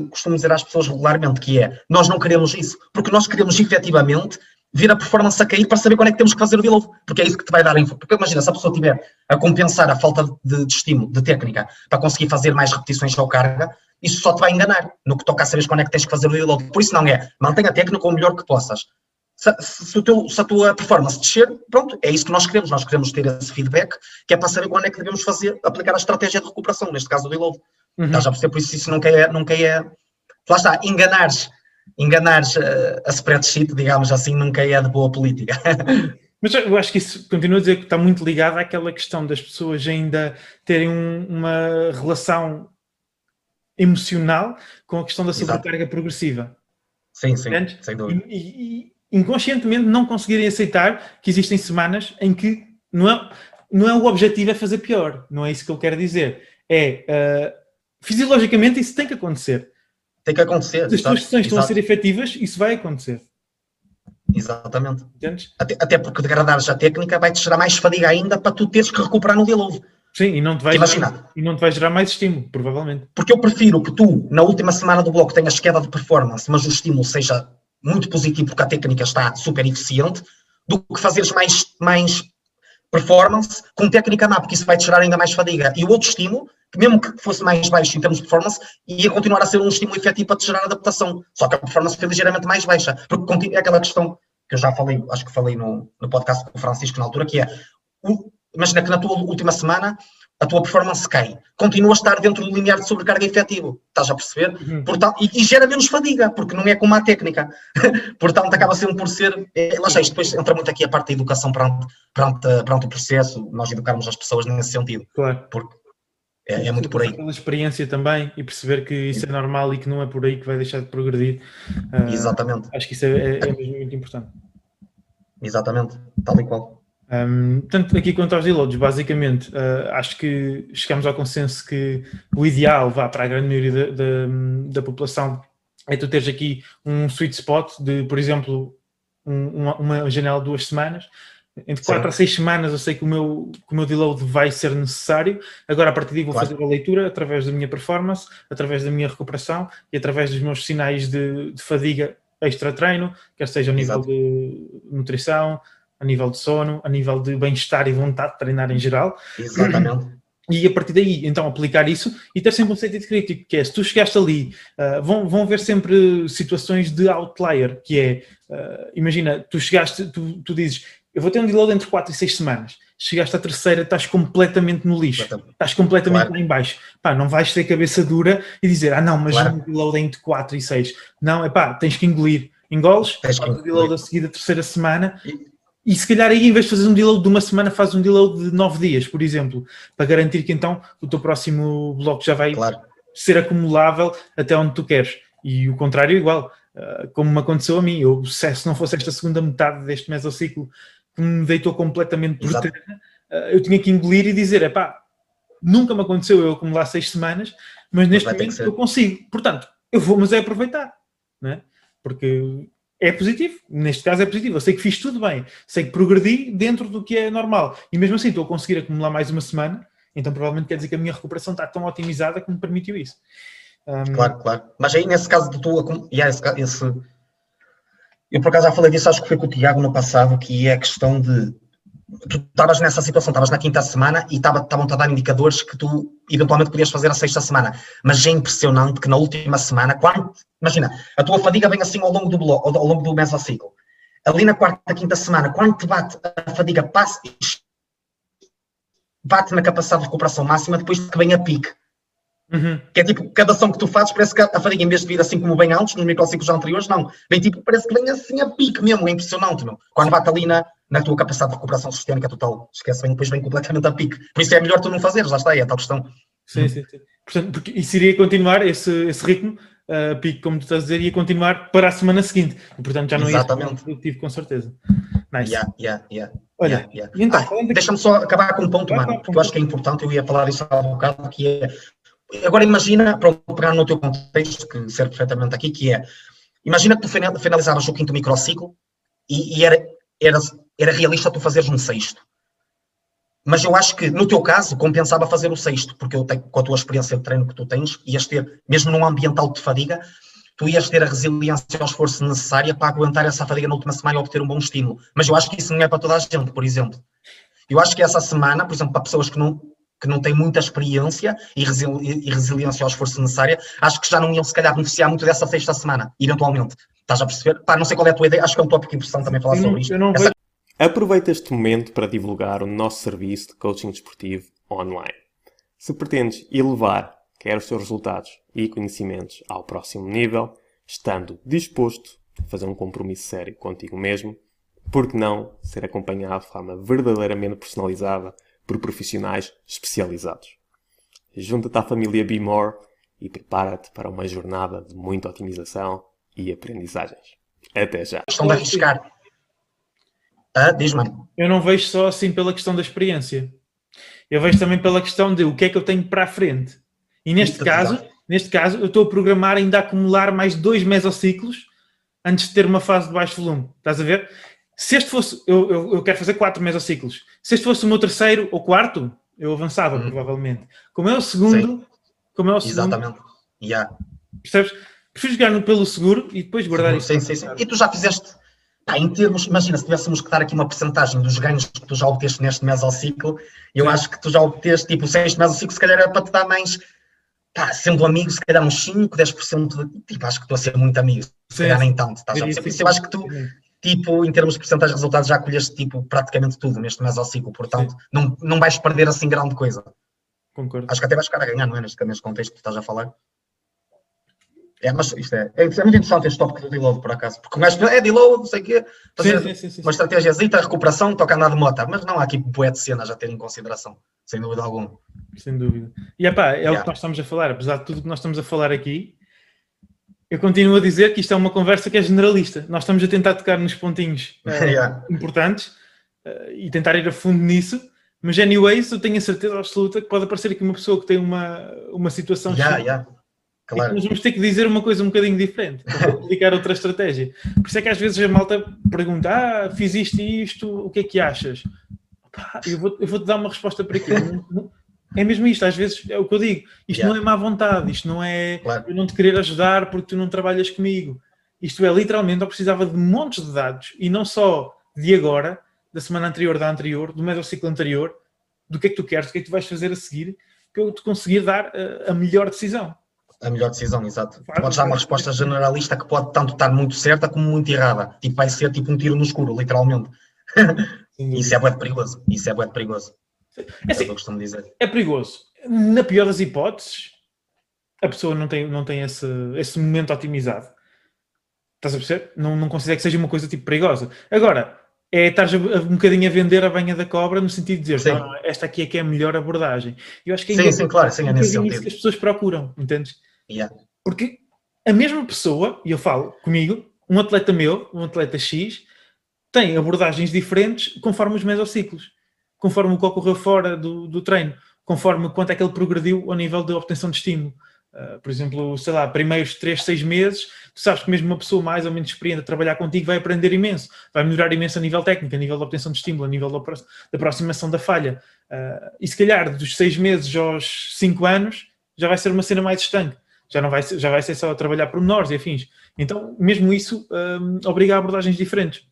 costumo dizer às pessoas regularmente, que é, nós não queremos isso, porque nós queremos efetivamente vir a performance a cair para saber quando é que temos que fazer o deload, porque é isso que te vai dar a info. Porque imagina, se a pessoa tiver a compensar a falta de, de estímulo, de técnica, para conseguir fazer mais repetições ou carga, isso só te vai enganar no que toca a saber quando é que tens que fazer o deload. Por isso não é, mantenha a técnica o melhor que possas se, se, teu, se, a tua performance descer, pronto, é isso que nós queremos. Nós queremos ter esse feedback, que é para saber quando é que devemos fazer, aplicar a estratégia de recuperação, neste caso do reload. Uhum. Estás a perceber? Por isso, isso nunca é. Nunca é lá está, enganares, enganares uh, a spreadsheet, digamos assim, nunca é de boa política. Mas eu acho que isso continua a dizer que está muito ligado àquela questão das pessoas ainda terem um, uma relação emocional com a questão da sobrecarga progressiva. Sim, sim, sem dúvida. E, e, inconscientemente não conseguirem aceitar que existem semanas em que não é, não é o objetivo é fazer pior, não é isso que eu quero dizer. É, uh, fisiologicamente isso tem que acontecer. Tem que acontecer. Se as tuas sessões estão a ser efetivas, isso vai acontecer. Exatamente. Até, até, porque degradares a técnica vai-te gerar mais fadiga ainda para tu teres que recuperar no deload. Sim, e não, te vai gerar, e não te vai gerar mais estímulo, provavelmente. Porque eu prefiro que tu, na última semana do bloco, tenhas queda de performance, mas o estímulo seja muito positivo porque a técnica está super eficiente, do que fazeres mais, mais performance com técnica má, porque isso vai te gerar ainda mais fadiga. E o outro estímulo, que mesmo que fosse mais baixo em termos de performance, ia continuar a ser um estímulo efetivo para te gerar adaptação. Só que a performance foi ligeiramente mais baixa. Porque é aquela questão que eu já falei, acho que falei no, no podcast com o Francisco na altura, que é, imagina que na tua última semana a tua performance cai. Continua a estar dentro do limiar de sobrecarga efetivo. Estás a perceber? Uhum. Portanto, e, e, gera menos fadiga, porque não é como a técnica. Portanto, acaba sempre por ser. É, lá está, depois entra muito aqui a parte da educação perante, perante, perante o processo, nós educarmos as pessoas nesse sentido. Claro. Porque é, é muito por aí. Pela experiência também e perceber que isso é normal e que não é por aí que vai deixar de progredir. Uh, Exatamente. Acho que isso é, é, é mesmo muito importante. Exatamente, tal e qual. Um, tanto aqui quanto aos deloads, basicamente, uh, acho que chegamos ao consenso que o ideal, vá para a grande maioria da, da, da população, é tu teres aqui um sweet spot de, por exemplo, um, uma, janela de duas semanas. Entre quatro a seis semanas eu sei que o meu, que o meu deload vai ser necessário. Agora, a partir daí, vou claro. fazer a leitura através da minha performance, através da minha recuperação e através dos meus sinais de, de fadiga extra-treino, quer seja a nível Exato. de nutrição, a nível de sono, a nível de bem-estar e vontade de treinar em geral. Exatamente. E a partir daí, então, aplicar isso e ter sempre um sentido crítico, que é, se tu chegaste ali, uh, vão, vão haver sempre situações de outlier, que é, uh, imagina, tu chegaste, tu, tu dizes, eu vou ter um deload entre 4 e 6 semanas, chegaste à terceira, estás completamente no lixo, estás completamente claro. lá em baixo. Pá, não vais ter cabeça dura e dizer, ah não, mas claro. um deload é entre 4 e 6. Não, é pá, tens que engolir. Engoles, faz o deload a seguir da terceira semana e, e se calhar aí, em vez de fazer um deload de uma semana, faz um deload de nove dias, por exemplo, para garantir que então o teu próximo bloco já vai claro. ser acumulável até onde tu queres. E o contrário, igual. Uh, como me aconteceu a mim, eu, se não fosse esta segunda metade deste mesociclo que me deitou completamente por terra, uh, eu tinha que engolir e dizer: é pá, nunca me aconteceu eu acumular seis semanas, mas neste momento eu consigo. Portanto, eu vou, mas é aproveitar, né? porque é positivo. Neste caso é positivo. Eu sei que fiz tudo bem, sei que progredi dentro do que é normal. E mesmo assim estou a conseguir acumular mais uma semana, então provavelmente quer dizer que a minha recuperação está tão otimizada que me permitiu isso. Um... Claro, claro. Mas aí nesse caso de tu, yeah, esse, esse, eu por acaso já falei disso, acho que foi com o Tiago no passado, que é a questão de tu estavas nessa situação, estavas na quinta semana e estavam-te a dar indicadores que tu eventualmente podias fazer a sexta semana. Mas é impressionante que na última semana, quando, imagina, a tua fadiga vem assim ao longo do, bloco, ao longo do mesociclo. ali na quarta, quinta semana, quando te bate a fadiga, passa, bate na capacidade de recuperação máxima, depois que vem a pique. Uhum. Que é tipo, cada ação que tu fazes, parece que a fadiga, em vez de vir assim como bem altos, nos microciclos anteriores, não. Vem tipo, parece que vem assim a pique mesmo, é impressionante, meu. Quando bate ali na, na tua capacidade de recuperação sistémica total, esquece bem, depois vem completamente a pique. Por isso é melhor tu não fazeres, lá está, é a tal questão. Sim, sim, sim. Portanto, porque isso iria continuar, esse, esse ritmo, uh, pique, como tu estás a dizer, ia continuar para a semana seguinte. E, portanto, já não Exatamente. ia ser produtivo, com certeza. Nice. Yeah, yeah, yeah. Olha, yeah, yeah. Então, ah, deixa-me só acabar com um ponto, mano, porque eu acho que é importante, eu ia falar isso há um bocado, que é, agora imagina, para pegar no teu contexto, que serve perfeitamente aqui, que é, imagina que tu finalizavas o quinto microciclo e, e era, era, era realista tu fazeres um sexto. Mas eu acho que, no teu caso, compensava fazer o sexto, porque eu tenho, com a tua experiência de treino que tu tens, ias ter, mesmo num ambiente alto de fadiga, tu ias ter a resiliência e o esforço necessária para aguentar essa fadiga na última semana e obter um bom estímulo. Mas eu acho que isso não é para toda a gente, por exemplo. Eu acho que essa semana, por exemplo, para pessoas que não, que não têm muita experiência e, resili e resiliência ao esforço necessário, acho que já não iam se calhar beneficiar muito dessa sexta semana, eventualmente. Estás a perceber? Pá, não sei qual é a tua ideia, acho que é um tópico interessante também falar sobre isto. Essa... Aproveita este momento para divulgar o nosso serviço de coaching desportivo online. Se pretendes elevar quer os seus resultados e conhecimentos ao próximo nível, estando disposto a fazer um compromisso sério contigo mesmo, porque não ser acompanhado de forma verdadeiramente personalizada por profissionais especializados. Junta-te à família Be More e prepara-te para uma jornada de muita otimização e aprendizagens. Até já. Estão a arriscar. Ah, diz, mano. Eu não vejo só assim pela questão da experiência. Eu vejo também pela questão de o que é que eu tenho para a frente. E neste Isso caso, é neste caso, eu estou a programar ainda a acumular mais dois mesociclos antes de ter uma fase de baixo volume. Estás a ver? Se este fosse, eu, eu, eu quero fazer quatro mesociclos. Se este fosse o meu terceiro ou quarto, eu avançava, hum. provavelmente. Como é o segundo, Sim. como é o segundo. Exatamente. Yeah. Percebes? Prefiro jogar no pelo seguro e depois guardar isso. Sim, sim, sim. E tu já fizeste, pá, em termos, imagina, se tivéssemos que dar aqui uma porcentagem dos ganhos que tu já obteste neste mesociclo, eu sim. acho que tu já obteste, tipo, o sexto mesociclo, se calhar era para te dar mais pá, sendo amigo, se calhar uns 5, 10%, de, tipo, acho que estou a ser muito amigo, se calhar nem tanto, estás a perceber? Eu acho que tu, tipo, em termos de porcentagem de resultados, já colheste, tipo, praticamente tudo neste mesociclo, portanto, não, não vais perder assim grande coisa. Concordo. Acho que até vais ficar a ganhar, não é? Neste, neste contexto que estás a falar. É, mas isto é, é, é muito interessante este tópico do deload, por acaso, porque gajo é deload, não sei o quê, fazer sim, sim, sim, uma estratégia de recuperação, toca andar de moto, mas não há aqui bué de cenas a ter em consideração, sem dúvida alguma. Sem dúvida. E epá, é yeah. o que nós estamos a falar, apesar de tudo que nós estamos a falar aqui, eu continuo a dizer que isto é uma conversa que é generalista. Nós estamos a tentar tocar nos pontinhos uh, yeah. importantes uh, e tentar ir a fundo nisso, mas anyways, eu tenho a certeza absoluta que pode aparecer aqui uma pessoa que tem uma, uma situação yeah, yeah. Claro. nós vamos ter que dizer uma coisa um bocadinho diferente aplicar outra estratégia. Por isso é que às vezes a malta pergunta: Ah, fiz isto e isto, o que é que achas? eu vou-te vou dar uma resposta para aquilo. É mesmo isto, às vezes é o que eu digo. Isto yeah. não é má vontade, isto não é claro. eu não te querer ajudar porque tu não trabalhas comigo. Isto é literalmente, eu precisava de montes de dados e não só de agora, da semana anterior, da anterior, do mesociclo anterior, do que é que tu queres, do que é que tu vais fazer a seguir, para eu te conseguir dar a, a melhor decisão a melhor decisão, exato. Claro, Podes dar uma resposta generalista que pode tanto estar muito certa como muito errada. Tipo, vai ser tipo um tiro no escuro, literalmente. Isso é muito perigoso. Isso é muito perigoso. É, assim, é dizer. É perigoso. Na pior das hipóteses, a pessoa não tem, não tem esse, esse momento otimizado. Estás a perceber? Não, não considera que seja uma coisa tipo perigosa. Agora, é estar um bocadinho a vender a banha da cobra no sentido de dizer, não, esta aqui é que é a melhor abordagem. Eu acho que é sim, sim, claro, sim, é nesse sentido. que as pessoas procuram, entendes? Yeah. Porque a mesma pessoa, e eu falo comigo, um atleta meu, um atleta X, tem abordagens diferentes conforme os mesociclos, conforme o que ocorreu fora do, do treino, conforme quanto é que ele progrediu ao nível de obtenção de estímulo. Uh, por exemplo, sei lá, primeiros 3, 6 meses, tu sabes que mesmo uma pessoa mais ou menos experiente a trabalhar contigo vai aprender imenso, vai melhorar imenso a nível técnico, a nível de obtenção de estímulo, a nível da, aproximação da falha. Uh, e se calhar dos 6 meses aos 5 anos já vai ser uma cena mais estanque já não vai ser, já vai ser só trabalhar por menores e afins. Então, mesmo isso um, obriga a abordagens diferentes.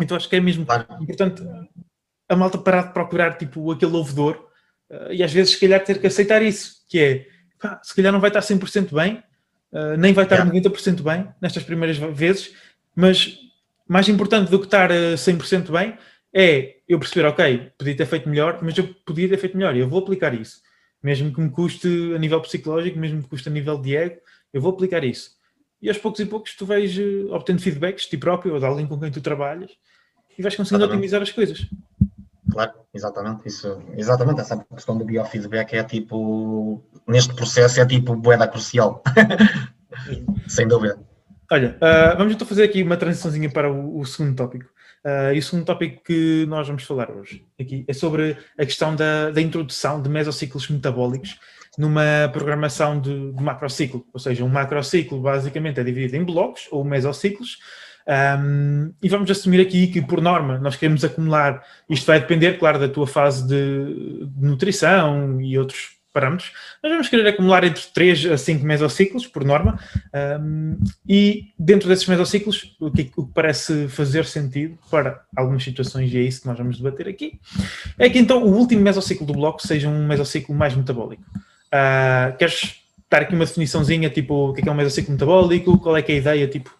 Então, acho que é mesmo claro. importante a malta parar de procurar tipo aquele ouvedor uh, e às vezes, se calhar, ter que aceitar isso, que é pá, se calhar não vai estar 100% bem, uh, nem vai estar yeah. 90% bem nestas primeiras vezes, mas mais importante do que estar 100% bem é eu perceber, ok, podia ter feito melhor, mas eu podia ter feito melhor e eu vou aplicar isso. Mesmo que me custe a nível psicológico, mesmo que me custe a nível de ego, eu vou aplicar isso. E aos poucos e poucos tu vais uh, obtendo feedbacks de ti próprio ou de alguém com quem tu trabalhas e vais conseguindo exatamente. otimizar as coisas. Claro, exatamente. Isso, exatamente, essa questão do biofeedback é tipo, neste processo é tipo boeda crucial. Sem dúvida. Olha, uh, vamos então fazer aqui uma transiçãozinha para o, o segundo tópico. Uh, e o segundo tópico que nós vamos falar hoje aqui é sobre a questão da, da introdução de mesociclos metabólicos numa programação de, de macrociclo. Ou seja, um macrociclo basicamente é dividido em blocos ou mesociclos. Um, e vamos assumir aqui que, por norma, nós queremos acumular, isto vai depender, claro, da tua fase de, de nutrição e outros parâmetros, nós vamos querer acumular entre 3 a 5 mesociclos, por norma, um, e dentro desses mesociclos, o que, o que, parece fazer sentido para algumas situações, e é isso que nós vamos debater aqui, é que então o último mesociclo do bloco seja um mesociclo mais metabólico. Uh, queres dar aqui uma definiçãozinha, tipo, o que é, que é um mesociclo metabólico, qual é que é a ideia, tipo,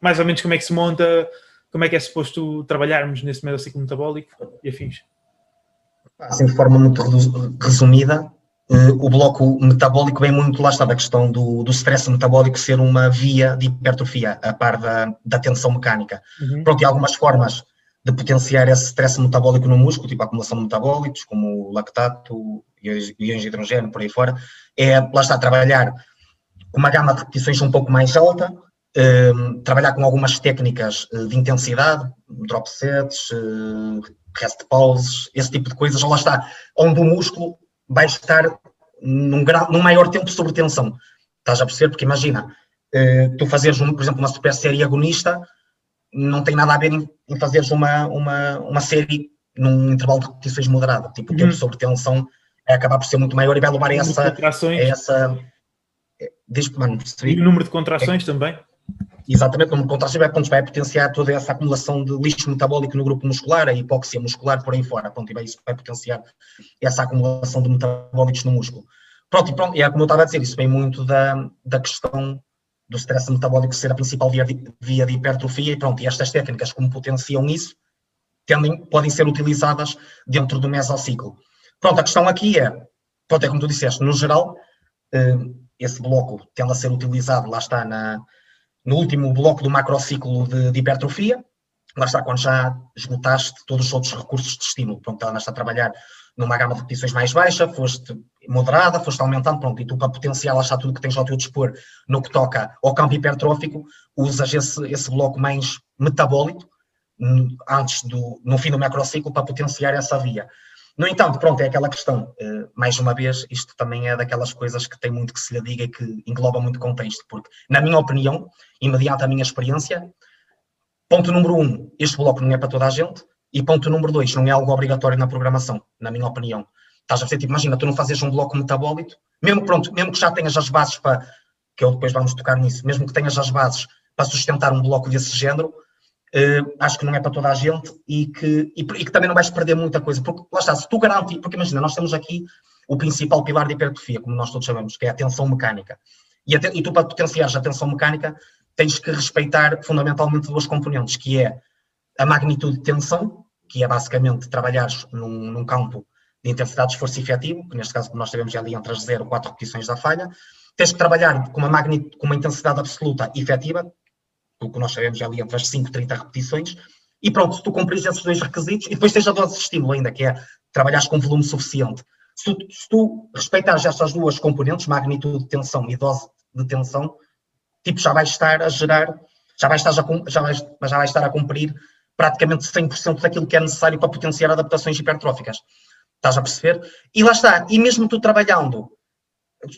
mais ou menos como é que se monta, como é que é suposto trabalharmos nesse mesociclo metabólico e afins? Assim, de forma muito resumida, Uh, o bloco metabólico vem muito, lá está, da questão do, do stress metabólico ser uma via de hipertrofia, a par da, da tensão mecânica. Uhum. Pronto, e algumas formas de potenciar esse stress metabólico no músculo, tipo a acumulação de metabólitos, como o lactato, iões de hidrogênio, por aí fora, é, lá está, trabalhar com uma gama de repetições um pouco mais alta, uh, trabalhar com algumas técnicas uh, de intensidade, drop sets, uh, rest pauses, esse tipo de coisas, lá está, onde o músculo vai estar num, grau, num maior tempo sobre tensão. Estás a perceber? Porque imagina, uh, tu fazeres, um, por exemplo, uma super série agonista, não tem nada a ver em, em fazeres uma, uma, uma série num intervalo de repetições moderado. Tipo, o tempo uhum. sobre tensão é acabar por ser muito maior e vai levar a essa. A essa é, diz, mano, e o número de contrações é, também? Exatamente, como contração vai, vai potenciar toda essa acumulação de lixo metabólico no grupo muscular, a hipóxia muscular por aí fora, pronto, e vai, isso vai potenciar essa acumulação de metabólicos no músculo. Pronto, e pronto, e é como eu estava a dizer, isso vem muito da, da questão do stress metabólico ser a principal via de, via de hipertrofia, e pronto, e estas técnicas, como potenciam isso, tendem, podem ser utilizadas dentro do mesociclo. Pronto, a questão aqui é, pronto, é como tu disseste, no geral, eh, esse bloco tende a ser utilizado, lá está, na, no último bloco do macrociclo de, de hipertrofia, lá está, quando já esgotaste todos os outros recursos de estímulo, pronto, andaste a trabalhar numa gama de repetições mais baixa, foste moderada, foste aumentando, pronto, e tu para potenciar lá está tudo que tens ao teu dispor no que toca ao campo hipertrófico, usas esse, esse bloco mais metabólico, hum, antes do, no fim do macrociclo, para potenciar essa via. No entanto, pronto, é aquela questão, eh, mais uma vez, isto também é daquelas coisas que tem muito que se lhe diga e que engloba muito contexto, porque, na minha opinião, e mediante a minha experiência, ponto número um, este bloco não é para toda a gente, e ponto número dois, não é algo obrigatório na programação, na minha opinião. Estás a ver, tipo, imagina, tu não fazes um bloco metabólico, mesmo, pronto, mesmo que já tenhas as bases para, que eu depois vamos tocar nisso, mesmo que tenhas as bases para sustentar um bloco desse género, Uh, acho que não é para toda a gente e que, e, e, que também não vais perder muita coisa. Porque lá está, se tu garantes, porque imagina, nós temos aqui o principal pilar de hipertrofia, como nós todos sabemos, que é a tensão mecânica. E, a, e tu, para potenciares a tensão mecânica, tens que respeitar fundamentalmente duas componentes, que é a magnitude de tensão, que é basicamente trabalhares num, num campo de intensidade de esforço efetivo, que neste caso, nós sabemos, é ali entre as 0 e 4 repetições da falha. Tens que trabalhar com uma, magnitude, com uma intensidade absoluta efetiva, o que nós sabemos é ali entre as 5 e 30 repetições, e pronto, se tu cumprires esses dois requisitos, e depois tens a dose de estímulo ainda, que é trabalhares com volume suficiente. Se tu, se tu respeitares estas duas componentes, magnitude de tensão e dose de tensão, tipo, já vais estar a gerar, já vais estar a, já vais, já vais estar a cumprir praticamente 100% daquilo que é necessário para potenciar adaptações hipertróficas. Estás a perceber? E lá está, e mesmo tu trabalhando,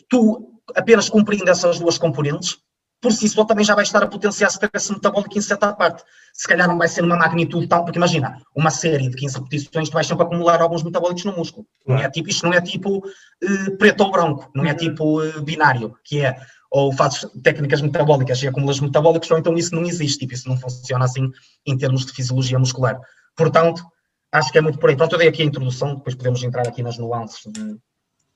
tu apenas cumprindo essas duas componentes, por si só também já vai estar a potenciar stress metabólico em certa parte. Se calhar não vai ser uma magnitude tão, porque imagina, uma série de 15 repetições, tu vais sempre acumular alguns metabólicos no músculo. Não é tipo, isto não é tipo uh, preto ou branco, não é uhum. tipo uh, binário, que é ou fazes técnicas metabólicas e acumulas metabólicos, ou então isso não existe, tipo, isso não funciona assim em termos de fisiologia muscular. Portanto, acho que é muito por aí. Pronto, eu dei aqui a introdução, depois podemos entrar aqui nas nuances de,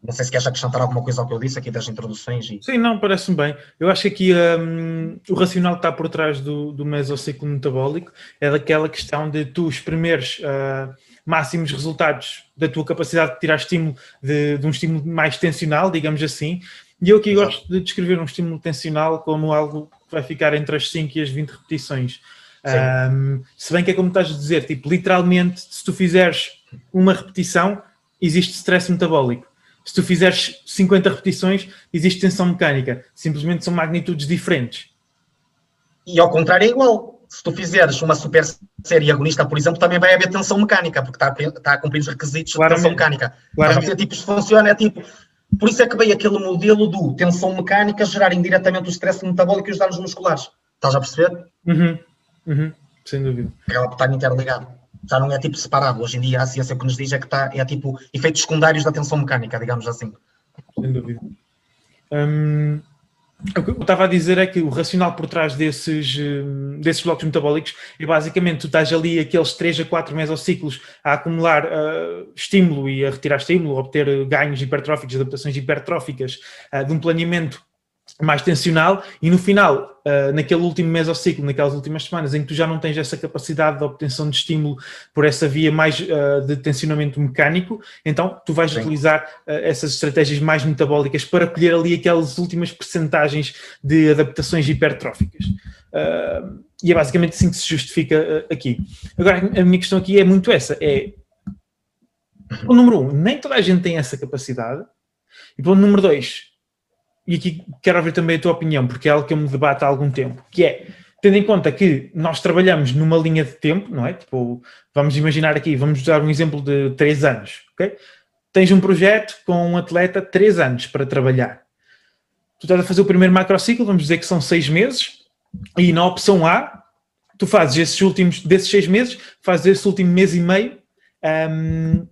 Não sei se queres acrescentar alguma coisa ao que eu disse aqui das introduções. E... Sim, não, parece-me bem. Eu acho que aqui um, o racional que está por trás do, do mesociclo metabólico é daquela questão de tu exprimeres uh, máximos resultados da tua capacidade de tirar estímulo de, de um estímulo mais tensional, digamos assim. E eu aqui Exato. gosto de descrever um estímulo tensional como algo que vai ficar entre as 5 e as 20 repetições. Um, se bem que é como estás a dizer, tipo, literalmente, se tu fizeres uma repetição, existe stress metabólico. Se tu fizeres 50 repetições, existe tensão mecânica. Simplesmente são magnitudes diferentes. E ao contrário é igual. Se tu fizeres uma super série agonista, por exemplo, também vai haver tensão mecânica, porque está a, está a cumprir os requisitos Claramente. de tensão mecânica. Claramente. Mas, tipo, se funciona, é tipo. Por isso é que veio aquele modelo do tensão mecânica gerar indiretamente o stress metabólico e os danos musculares. Estás a perceber? Uhum. Uhum. Sem dúvida. Acaba por estar interligado já não é tipo separado. Hoje em dia a ciência que nos diz é que está, é tipo efeitos secundários da tensão mecânica, digamos assim. Sem dúvida. Hum, o que eu estava a dizer é que o racional por trás desses, hum, desses blocos metabólicos é basicamente tu estás ali aqueles 3 a 4 mesociclos a acumular uh, estímulo e a retirar estímulo, a obter ganhos hipertróficos, adaptações hipertróficas uh, de um planeamento mais tensional e no final, uh, naquele último mesociclo, naquelas últimas semanas em que tu já não tens essa capacidade de obtenção de estímulo por essa via mais uh, de tensionamento mecânico, então tu vais Sim. utilizar uh, essas estratégias mais metabólicas para colher ali aquelas últimas percentagens de adaptações hipertróficas. e é basicamente assim que se justifica aqui. Agora, a minha questão aqui é muito essa, é o número um, nem toda a gente tem essa capacidade, e ponto número dois, e aqui quero ouvir também a tua opinião, porque é algo que eu me debato há algum tempo, que é, tendo em conta que nós trabalhamos numa linha de tempo, não é? Tipo, vamos imaginar aqui, vamos dar um exemplo de três anos, ok? Tens um projeto com um atleta três anos para trabalhar. Tu estás a fazer o primeiro macrociclo, vamos dizer que são seis meses, e na opção A, tu fazes esses últimos, desses seis meses, fazes esse último mês e meio um,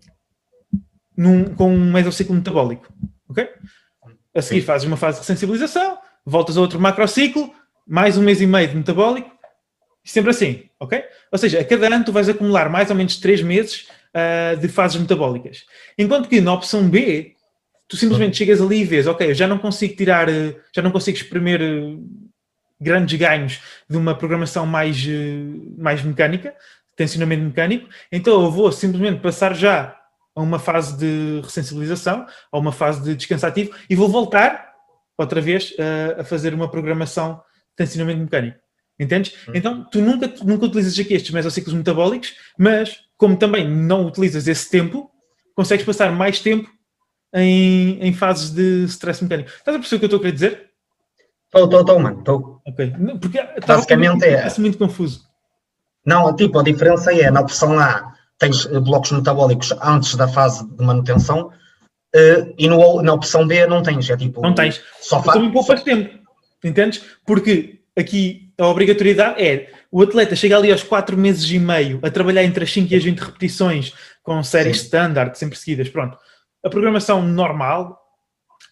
num, com um mesociclo metabólico, ok? A seguir Sim. fazes uma fase de sensibilização, voltas a outro macrociclo, mais um mês e meio de metabólico, sempre assim, ok? Ou seja, a cada ano tu vais acumular mais ou menos 3 meses uh, de fases metabólicas. Enquanto que na opção B, tu simplesmente chegas ali e vês, ok, eu já não consigo tirar, uh, já não consigo exprimir uh, grandes ganhos de uma programação mais, mais mecânica, tensionamento mecânico, então eu vou simplesmente passar já a uma fase de ressensibilização, a uma fase de descanso ativo e vou voltar outra vez a, a fazer uma programação de tensionamento mecânico. Entendes? Hum. Então, tu nunca, nunca utilizas aqui estes mesociclos metabólicos, mas como também não utilizas esse tempo, consegues passar mais tempo em, em fases de stress mecânico. Estás a perceber o que eu estou a querer dizer? Estou, estou, estou, mano, estou. Ok. Porque Basicamente é. Parece muito confuso. Não, tipo, a diferença é na opção A tens eh, blocos metabólicos antes da fase de manutenção uh, e no, na opção B não tens, é tipo... Não tens, só faz... Também poupas tempo, entendes? Porque aqui a obrigatoriedade é o atleta chega ali aos 4 meses e meio a trabalhar entre as 5 e as 20 repetições com séries standard, sempre seguidas, pronto. A programação normal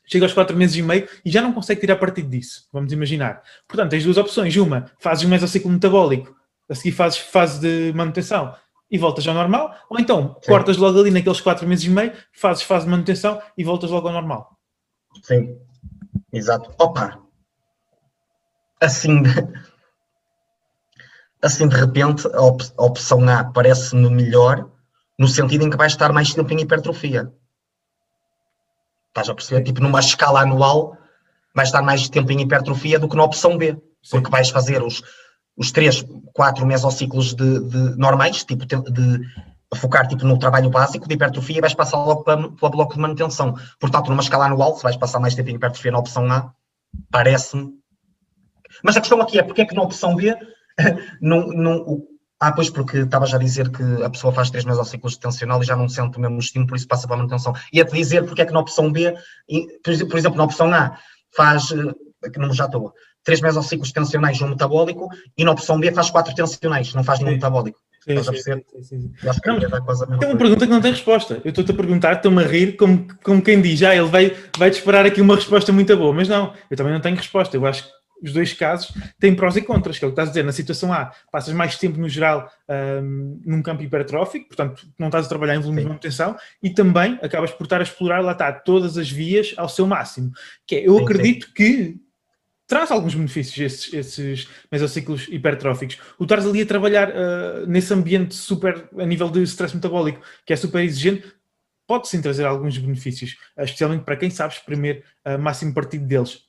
chega aos 4 meses e meio e já não consegue tirar partido disso, vamos imaginar. Portanto, tens duas opções. Uma, fazes um mesociclo metabólico, a seguir fazes fase de manutenção e voltas ao normal, ou então Sim. cortas logo ali naqueles 4 meses e meio, fazes fase de manutenção e voltas logo ao normal. Sim, exato. Opa, assim, assim de repente a, op a opção A parece-me melhor no sentido em que vai estar mais tempo em hipertrofia. Estás a perceber? Tipo, numa escala anual, vai estar mais tempo em hipertrofia do que na opção B, porque vais fazer os os três, quatro mesociclos de, de normais, tipo de, de focar tipo, no trabalho básico de hipertrofia e vais passar logo para, para o bloco de manutenção. Portanto, numa escala anual, se vais passar mais tempo em hipertrofia na opção A, parece-me. Mas a questão aqui é porque é que na opção B não, não, ah, pois porque estava já a dizer que a pessoa faz três mesociclos de tensional e já não sente o mesmo estímulo, por isso passa para a manutenção. E a te dizer porque é que na opção B, por exemplo, na opção A, faz, eh, que não já estou, três mesociclos tensionais no metabólico e na opção B faz quatro tensionais, não faz nenhum metabólico. Sim, não, é uma pergunta que não tem resposta. Eu estou-te a perguntar, estou-me a rir, como, como quem diz, já ah, ele vai, vai te esperar aqui uma resposta muito boa, mas não, eu também não tenho resposta. Eu acho que os dois casos têm prós e contras, que é o que estás a dizer. Na situação A, passas mais tempo no geral um, num campo hipertrófico, portanto, não estás a trabalhar em volume de manutenção, e também acabas por estar a explorar, lá está, todas as vias ao seu máximo. Que é, eu acredito que traz alguns benefícios esses, esses mesociclos hipertróficos. O estares ali a trabalhar uh, nesse ambiente super, a nível de stress metabólico, que é super exigente, pode sim trazer alguns benefícios, uh, especialmente para quem sabe exprimir uh, máximo partido deles.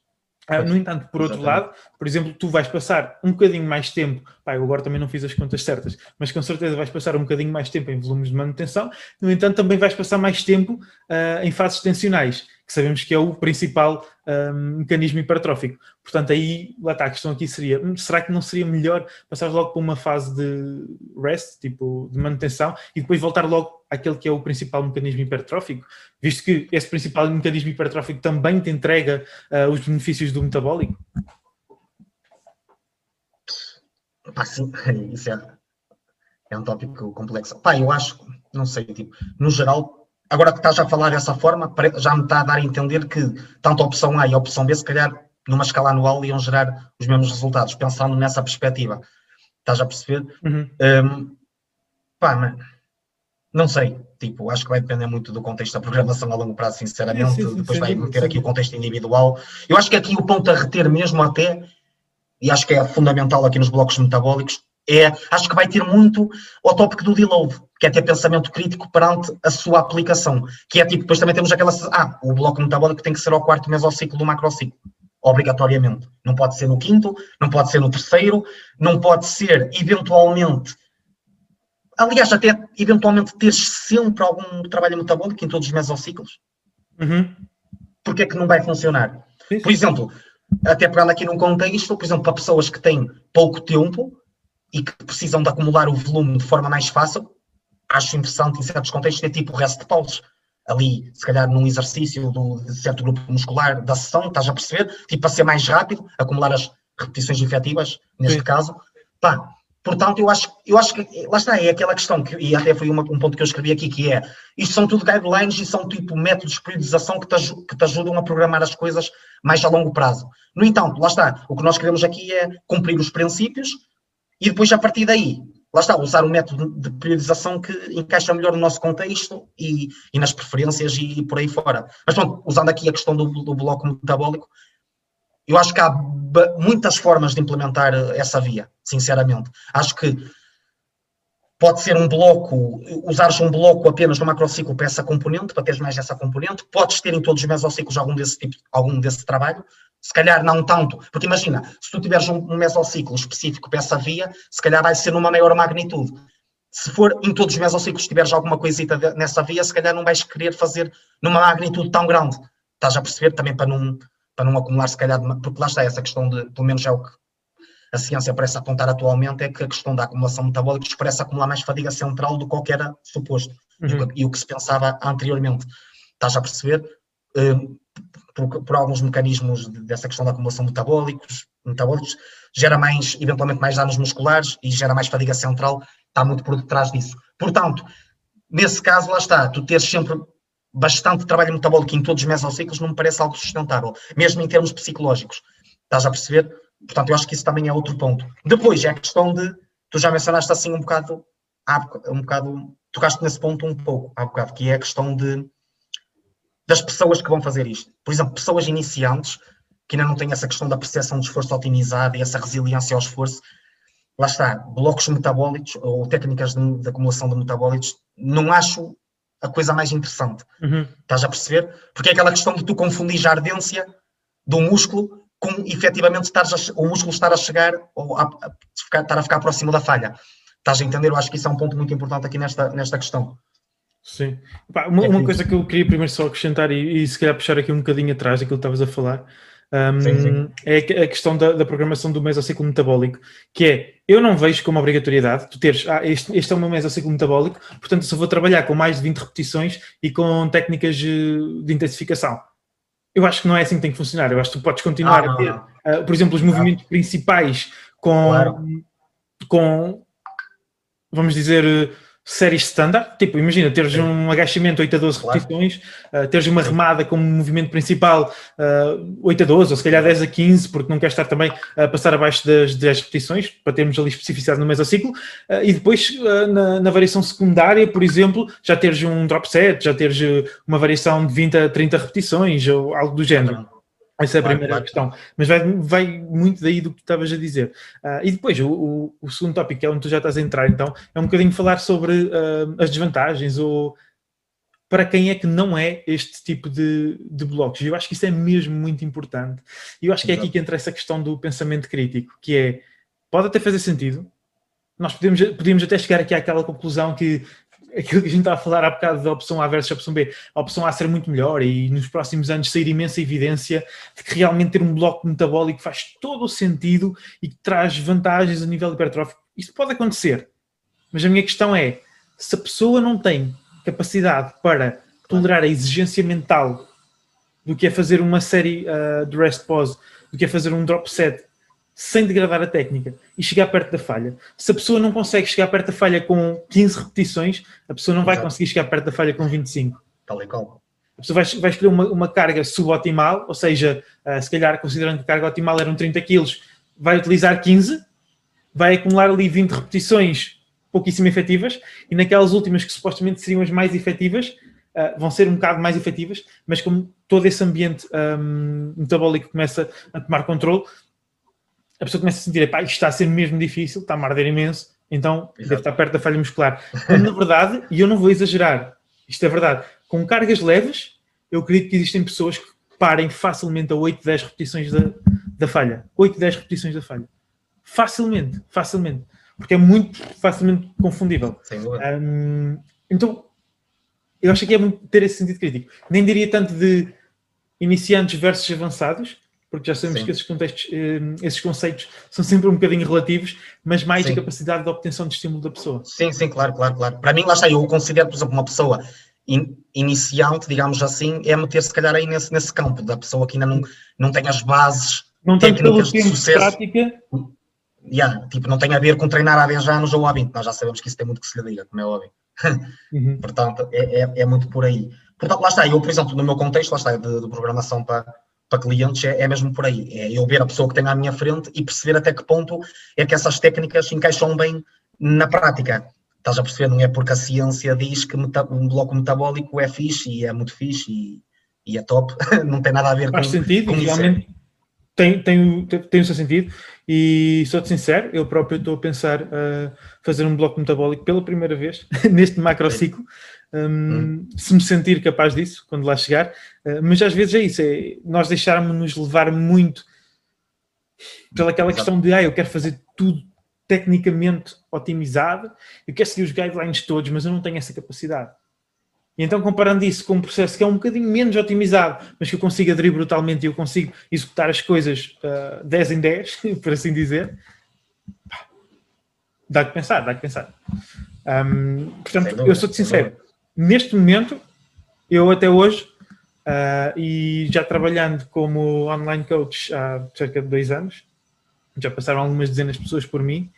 Uh, no entanto, por outro Exatamente. lado, por exemplo, tu vais passar um bocadinho mais tempo, pá, eu agora também não fiz as contas certas, mas com certeza vais passar um bocadinho mais tempo em volumes de manutenção, no entanto, também vais passar mais tempo uh, em fases tensionais que sabemos que é o principal um, mecanismo hipertrófico. Portanto, aí, lá está, a questão aqui seria, hum, será que não seria melhor passar logo para uma fase de rest, tipo, de manutenção, e depois voltar logo àquele que é o principal mecanismo hipertrófico, visto que esse principal mecanismo hipertrófico também te entrega uh, os benefícios do metabólico? Sim, isso é, é um tópico complexo. Pá, eu acho, não sei, tipo, no geral, agora que estás a falar dessa forma, já me está a dar a entender que tanto a opção A e a opção B, se calhar, numa escala anual, iam gerar os mesmos resultados, pensando nessa perspectiva. Estás a perceber? Uhum. Um, pá, não sei. Tipo, acho que vai depender muito do contexto da programação a longo prazo, sinceramente. Sim, sim, Depois sim, vai meter aqui o contexto individual. Eu acho que aqui o ponto a reter mesmo até, e acho que é fundamental aqui nos blocos metabólicos, é, acho que vai ter muito o tópico do deload, que é ter pensamento crítico perante a sua aplicação, que é tipo, depois também temos aquela, ah, o bloco metabólico tem que ser ao quarto mesociclo do macrociclo, obrigatoriamente. Não pode ser no quinto, não pode ser no terceiro, não pode ser, eventualmente, aliás, até eventualmente ter sempre algum trabalho metabólico em todos os mesociclos. Uhum. Porque é que não vai funcionar? Por exemplo, até pegando aqui num contexto, por exemplo, para pessoas que têm pouco tempo, e que precisam de acumular o volume de forma mais fácil, acho interessante em certos contextos ter tipo o resto de pausos. Ali, se calhar num exercício do, de certo grupo muscular da sessão, estás a perceber? Tipo, para ser mais rápido, acumular as repetições efetivas, neste Sim. caso. Pá, portanto, eu acho, eu acho que, lá está, é aquela questão, que, e até foi uma, um ponto que eu escrevi aqui, que é, isto são tudo guidelines e são tipo métodos de periodização que te, que te ajudam a programar as coisas mais a longo prazo. No entanto, lá está, o que nós queremos aqui é cumprir os princípios, e depois, a partir daí, lá está, usar um método de periodização que encaixa melhor no nosso contexto e, e nas preferências e por aí fora. Mas pronto, usando aqui a questão do, do bloco metabólico, eu acho que há muitas formas de implementar essa via, sinceramente. Acho que pode ser um bloco, usares um bloco apenas no macrociclo para essa componente, para teres mais essa componente, podes ter em todos os mesociclos algum desse tipo, algum desse trabalho, se calhar não tanto, porque imagina, se tu tiveres um, um mesociclo específico para essa via, se calhar vai ser numa maior magnitude. Se for em todos os mesociclos tiveres alguma coisita de, nessa via, se calhar não vais querer fazer numa magnitude tão grande. Estás a perceber também para não, para não acumular, se calhar, porque lá está essa questão de, pelo menos é o que a ciência parece apontar atualmente, é que a questão da acumulação metabólica parece acumular mais fadiga central do que era suposto uhum. e, o, e, o que se pensava anteriormente. Estás a perceber? Uh, por, por, alguns mecanismos dessa questão da acumulação metabólicos, metabólicos, gera mais, eventualmente, mais danos musculares e gera mais fadiga central, está muito por detrás disso. Portanto, nesse caso, lá está, tu teres sempre bastante trabalho metabólico em todos os mesociclos não me parece algo sustentável, mesmo em termos psicológicos. Estás a perceber? Portanto, eu acho que isso também é outro ponto. Depois, é a questão de, tu já mencionaste assim um bocado, um bocado, tocaste nesse ponto um pouco, há bocado, que é a questão de das pessoas que vão fazer isto. Por exemplo, pessoas iniciantes que ainda não têm essa questão da percepção de esforço otimizada e essa resiliência ao esforço. Lá está, blocos metabólicos ou técnicas de, de acumulação de metabólicos, não acho a coisa mais interessante. Uhum. Estás a perceber? Porque é aquela questão de tu confundir a ardência do músculo com efetivamente a, o músculo estar a chegar ou a, a, a, estar a ficar próximo da falha. Estás a entender? Eu acho que isso é um ponto muito importante aqui nesta, nesta questão. Sim. uma, uma, coisa que eu queria primeiro só acrescentar e, e se calhar puxar aqui um bocadinho atrás daquilo que estavas a falar um, sim, sim. é a questão da, da, programação do mesociclo metabólico, que é, eu não vejo como obrigatoriedade tu teres, ah, este, este é o meu mesociclo metabólico, portanto só vou trabalhar com mais de 20 repetições e com técnicas de, de intensificação. Eu acho que não é assim que tem que funcionar. Eu acho que tu podes continuar ah, a ter, uh, por exemplo, os movimentos principais com, claro. com vamos dizer, séries standard, tipo, imagina, teres um agachamento 8 a 12 claro. repetições, uh, teres uma remada como movimento principal uh, 8 a 12, ou se calhar 10 a 15, porque não queres estar também a passar abaixo das 10 repetições, para termos ali especificidade no mesociclo, uh, e depois uh, na, na, variação secundária, por exemplo, já teres um drop set, já teres uma variação de 20 a 30 repetições, ou algo do género. Essa é a primeira questão. Mas vai, vai muito daí do que tu estavas a dizer. Uh, e depois, o, o, o, segundo tópico, que é onde tu já estás a entrar, então, é um bocadinho falar sobre uh, as desvantagens ou para quem é que não é este tipo de, de blocos. E eu acho que isso é mesmo muito importante. E eu acho que é aqui que entra essa questão do pensamento crítico, que é, pode até fazer sentido, nós podemos, podemos até chegar aqui àquela conclusão que aquilo que a gente estava a falar há bocado da opção A versus a opção B, a opção A ser muito melhor e nos próximos anos sair imensa evidência de que realmente ter um bloco metabólico faz todo o sentido e que traz vantagens a nível hipertrófico. Isso pode acontecer, mas a minha questão é, se a pessoa não tem capacidade para tolerar a exigência mental do que é fazer uma série uh, de rest pause, do que é fazer um drop set sem degradar a técnica e chegar perto da falha. Se a pessoa não consegue chegar perto da falha com 15 repetições, a pessoa não vai Exato. conseguir chegar perto da falha com 25. Tal e qual. A pessoa vai, vai escolher uma, uma carga suboptimal, ou seja, uh, se calhar considerando que a carga optimal eram 30 kg, vai utilizar 15, vai acumular ali 20 repetições pouquíssimo efetivas e naquelas últimas que supostamente seriam as mais efetivas, uh, vão ser um bocado mais efetivas, mas como todo esse ambiente um, metabólico começa a tomar controle, a pessoa começa a sentir, pá, isto está a ser mesmo difícil, está a arder imenso, então Exato. deve estar perto da falha muscular. Na verdade, e eu não vou exagerar, isto é verdade, com cargas leves, eu acredito que existem pessoas que parem facilmente a 8, 10 repetições da, da falha. 8, 10 repetições da falha. Facilmente, facilmente. Porque é muito facilmente confundível. Um, então, eu acho que é muito ter esse sentido crítico. Nem diria tanto de iniciantes versus avançados, porque já sabemos Sim. que esses, contextos, eh, esses conceitos são sempre um bocadinho relativos, mas mais sim. a capacidade de obtenção de estímulo da pessoa. Sim, sim, claro, claro, claro. Para mim, lá está, eu considero, por exemplo, uma pessoa in, iniciante, digamos assim, é meter se calhar aí nesse, nesse campo, da pessoa que ainda não, não tem as bases não técnicas de sucesso. prática. Yeah, tipo, não tem a ver com treinar há 10 anos ou há 20, nós já sabemos que isso tem muito que se lhe diga, como é óbvio. Uhum. Portanto, é, é, é, muito por aí. Portanto, lá está, eu, por exemplo, no meu contexto, lá está, de, de programação para para clientes é, é, mesmo por aí. É eu ver a pessoa que tem à minha frente e perceber até que ponto é que essas técnicas encaixam bem na prática. Estás a perceber? Não é porque a ciência diz que um bloco metabólico é fixe e é muito fixe e, e é top. não tem nada a ver Faz com, sentido, com realmente tem, tem, tem o seu sentido e sou-te sincero, eu próprio estou a pensar a fazer um bloco metabólico pela primeira vez neste macrociclo. Um, hum. se me sentir capaz disso quando lá chegar, uh, mas às vezes é isso, é nós deixarmos-nos levar muito pelaquela questão de ah, eu quero fazer tudo tecnicamente otimizado, eu quero seguir os guidelines todos, mas eu não tenho essa capacidade. E então, comparando isso com um processo que é um bocadinho menos otimizado, mas que eu consigo aderir brutalmente e eu consigo executar as coisas uh, 10 em 10, por assim dizer, dá que pensar, dá que pensar. Um, portanto, eu sou-te sincero, neste momento, eu até hoje, uh, e já trabalhando como online coach há cerca de dois anos, já passaram algumas dezenas de pessoas por mim,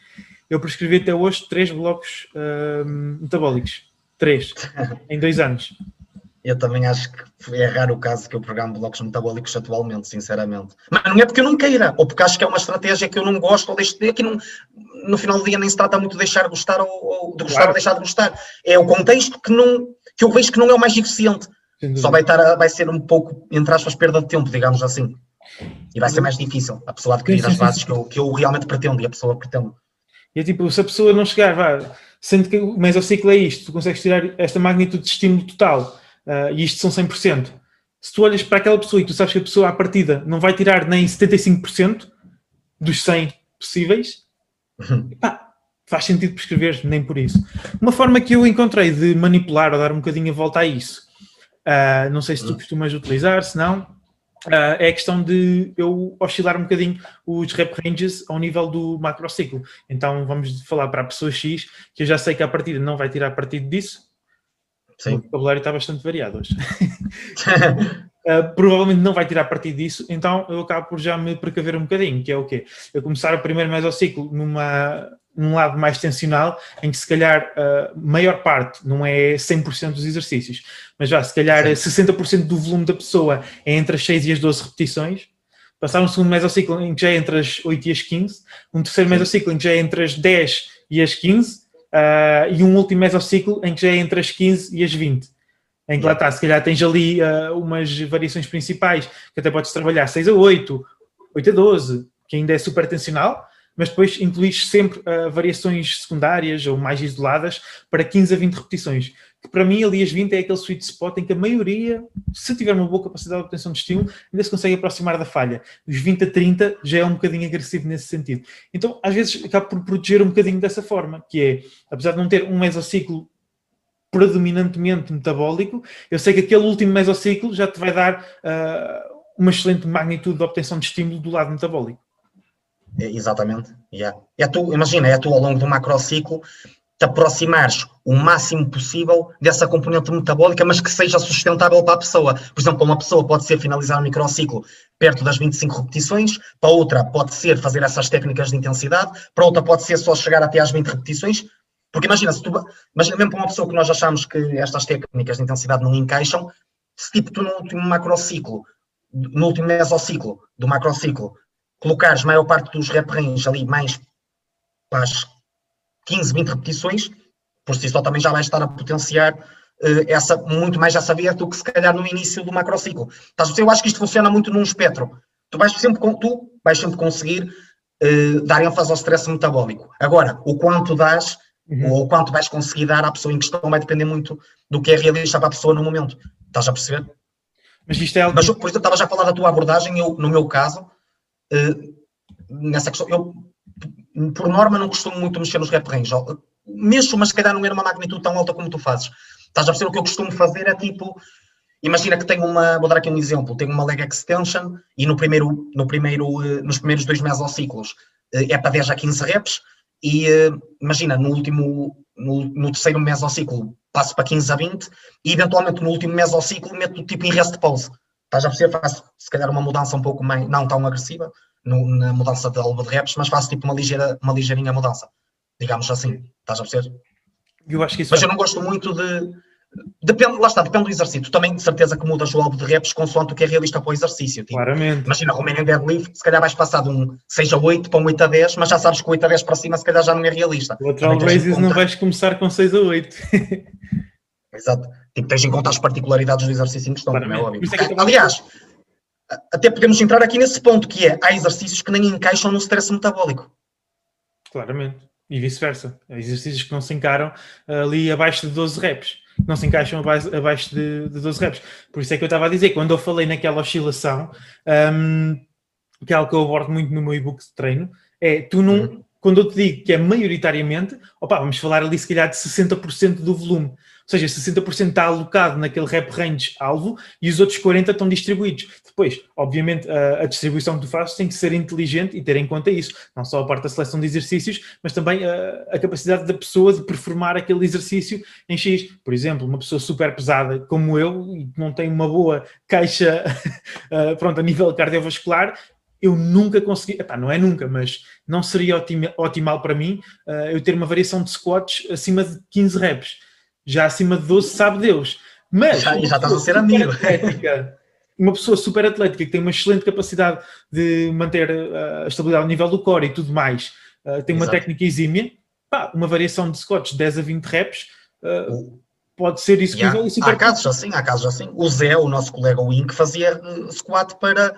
eu prescrevi até hoje três blocos uh, metabólicos. Três, em dois anos. Eu também acho que é raro o caso que eu programo blocos metabólicos atualmente, sinceramente. Mas não é porque eu não queira, ou porque acho que é uma estratégia que eu não gosto, ou deixo de, que não, no final do dia nem se trata muito de deixar de gostar ou, ou de gostar claro. ou deixar de gostar. É o contexto que, não, que eu vejo que não é o mais eficiente. Só vai, estar a, vai ser um pouco, entre aspas, perda de tempo, digamos assim. E vai ser mais difícil a pessoa adquirir sim, as bases. Que, eu, que eu realmente pretendo e a pessoa pretende. E é tipo, se a pessoa não chegar, vá, sendo que o mesociclo é isto, tu consegues tirar esta magnitude de estímulo total uh, e isto são 100%. Se tu olhas para aquela pessoa e tu sabes que a pessoa à partida não vai tirar nem 75% dos 100 possíveis, uhum. faz sentido prescrever, nem por isso. Uma forma que eu encontrei de manipular ou dar um bocadinho a volta a isso, uh, não sei se tu uhum. costumas utilizar, se não, uh, é a questão de eu oscilar um bocadinho os rep ranges ao nível do macrociclo. Então vamos falar para a pessoa X, que eu já sei que a partida não vai tirar partido disso, Sim. O vocabulário está bastante variado hoje. uh, provavelmente não vai tirar partido disso, então eu acabo por já me precaver um bocadinho, que é o quê? Eu começar o primeiro mesociclo numa, num lado mais tensional, em que se calhar a maior parte, não é 100% dos exercícios, mas já se calhar Sim. 60% do volume da pessoa é entre as 6 e as 12 repetições, passar um segundo mesociclo em que já é entre as 8 e as 15, um terceiro mesociclo em que já é entre as 10 e as 15, uh, ah, e um último mesociclo em que já é entre as 15 e as 20. Em que lá está, se calhar tens ali uh, umas variações principais, que até podes trabalhar 6 a 8, 8 a 12, que ainda é super tensional, mas depois incluís sempre uh, variações secundárias ou mais isoladas para 15 a 20 repetições. Que para mim, ali as 20 é aquele sweet spot em que a maioria, se tiver uma boa capacidade de obtenção de estímulo, ainda se consegue aproximar da falha. Os 20 a 30 já é um bocadinho agressivo nesse sentido. Então, às vezes, acabo por proteger um bocadinho dessa forma, que é, apesar de não ter um mesociclo predominantemente metabólico, eu sei que aquele último mesociclo já te vai dar uh, uma excelente magnitude de obtenção de estímulo do lado metabólico. É, exatamente. Yeah. É tu, imagina, é tu ao longo do macrociclo te aproximares o máximo possível dessa componente metabólica, mas que seja sustentável para a pessoa. Por exemplo, uma pessoa pode ser finalizar o microciclo perto das 25 repetições, para outra pode ser fazer essas técnicas de intensidade, para outra pode ser só chegar até às 20 repetições. Porque imagina, se tu, imagina mesmo para uma pessoa que nós achamos que estas técnicas de intensidade não encaixam, se tipo tu no último macrociclo, no último mesociclo do macrociclo, colocares maior parte dos rep range ali mais para as 15, 20 repetições, por si só também já vai estar a potenciar uh, essa, muito mais essa via do que se calhar no início do macrociclo. Estás Eu acho que isto funciona muito num espectro. Tu vais sempre, tu vais sempre conseguir uh, dar ênfase ao stress metabólico. Agora, o quanto dás uhum. ou o quanto vais conseguir dar à pessoa em questão vai depender muito do que é realista para a pessoa no momento. Estás a perceber? Mas isto é algo... Mas, por exemplo, estava já a falar da tua abordagem, eu, no meu caso, uh, nessa questão, eu por norma não costumo muito mexer nos rep range. Mexo, mas se calhar não era uma magnitude tão alta como tu fazes. Estás a perceber o que eu costumo fazer é tipo, imagina que tenho uma, vou dar aqui um exemplo, tenho uma leg extension e no primeiro, no primeiro, eh, nos primeiros dois mesociclos eh, é para 10 a 15 reps e imagina, no último, no, no terceiro mesociclo passo para 15 a 20 e eventualmente no último mesociclo meto tipo em rest pause. Estás a perceber? Faço se calhar uma mudança um pouco mais, não tão agressiva no, na mudança de alvo de reps, mas faço tipo uma, ligeira, uma ligeirinha mudança. Digamos assim. Estás a perceber? Eu acho que isso mas é... eu não gosto muito de. Depende, lá está, depende do exercício. Também de certeza que mudas o alvo de reps consoante o que é realista para o exercício. Tipo, Claramente. Imagina, Romanian Deadlift, se calhar vais passar de um 6 a 8 para um 8 a 10, mas já sabes que o 8 a 10 para cima se calhar já não é realista. O Lateral Raises não vais começar com 6 a 8. Exato. Tipo, tens em conta as particularidades do exercício em questão, é óbvio. É Aliás, até podemos entrar aqui nesse ponto que é, há exercícios que nem encaixam no stress metabólico. Claramente. E vice-versa. Há exercícios que não se encaram ali abaixo de 12 reps. Não se encaixam abaixo de, de 12 reps. Por isso é que eu estava a dizer, quando eu falei naquela oscilação, um, que é algo que eu abordo muito no meu e-book de treino, é tu não, uhum. quando eu te digo que é maioritariamente, opa, vamos falar ali se calhar de 60% do volume. Ou seja, 60% está alocado naquele rep range alvo e os outros 40% estão distribuídos. Depois, obviamente, a, a, distribuição que tu fazes tem que ser inteligente e ter em conta isso. Não só a parte da seleção de exercícios, mas também a, a capacidade da pessoa de performar aquele exercício em X. Por exemplo, uma pessoa super pesada como eu e que não tem uma boa caixa pronto, a nível cardiovascular, eu nunca consegui, epá, não é nunca, mas não seria otimal para mim uh, eu ter uma variação de squats acima de 15 reps já acima de 12 sabe Deus. Mas já, já estás a ser amigo. Atlética, uma pessoa super atlética que tem uma excelente capacidade de manter uh, a estabilidade ao nível do core e tudo mais, uh, tem uma Exato. técnica exímia, pá, uma variação de squats de 10 a 20 reps. Uh, pode ser execuível yeah. Há casos assim, há casos assim. O Zé, o nosso colega Wink, fazia squat para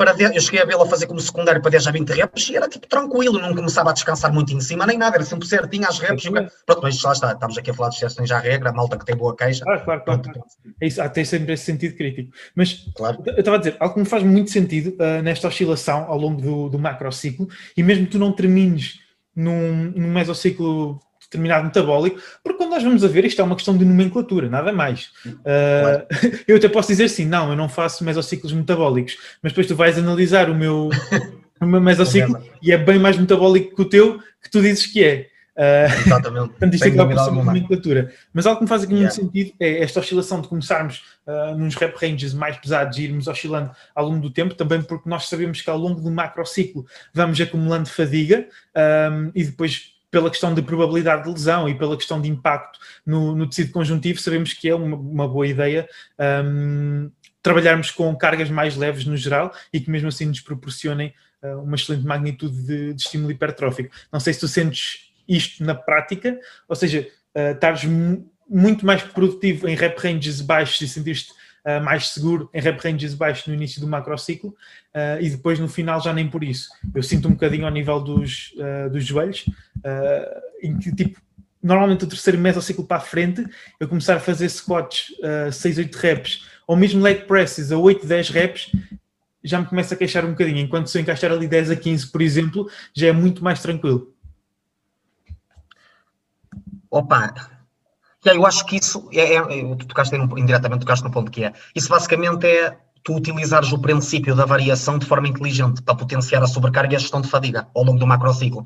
para eu cheguei a vê-la fazer como secundário para 10 a 20 reps e era tipo tranquilo, não começava a descansar muito em cima nem nada, era sempre certinho as reps. É. Pronto, mas lá está, estamos aqui a falar de exceções à regra, a malta que tem boa queixa. Claro, claro, claro. claro. É isso, tem sempre esse sentido crítico. Mas claro. eu estava a dizer, algo que me faz muito sentido uh, nesta oscilação ao longo do, do macrociclo, e mesmo que tu não termines num, num mesociclo determinado metabólico, porque quando nós vamos a ver, isto é uma questão de nomenclatura, nada mais. Claro. Uh, eu até posso dizer sim, não, eu não faço mesociclos metabólicos, mas depois tu vais analisar o meu, o meu mesociclo e é bem mais metabólico que o teu, que tu dizes que é. Uh, Exatamente. Portanto, isto acaba por ser uma nomenclatura. Mas algo que me faz aqui yeah. muito sentido é esta oscilação de começarmos uh, nos rep ranges mais pesados e irmos oscilando ao longo do tempo, também porque nós sabemos que ao longo do macrociclo vamos acumulando fadiga um, e depois pela questão de probabilidade de lesão e pela questão de impacto no, no tecido conjuntivo, sabemos que é uma, uma boa ideia um, trabalharmos com cargas mais leves no geral e que mesmo assim nos proporcionem uh, uma excelente magnitude de, de, estímulo hipertrófico. Não sei se tu sentes isto na prática, ou seja, uh, estares muito mais produtivo em rep ranges baixos e sentiste uh, mais seguro em rep ranges baixos no início do macrociclo uh, e depois no final já nem por isso. Eu sinto um bocadinho ao nível dos, uh, dos joelhos, em que tipo, normalmente o terceiro mesociclo para a frente, eu começar a fazer squats uh, 6, 8 reps, ou mesmo leg presses a 8, 10 reps, já me começa a queixar um bocadinho, enquanto se eu encaixar ali 10 a 15, por exemplo, já é muito mais tranquilo. Opa, eu acho que isso é, é tu tocaste indiretamente tocaste no ponto que é. Isso basicamente é tu utilizares o princípio da variação de forma inteligente para potenciar a sobrecarga e a gestão de fadiga ao longo do macrociclo.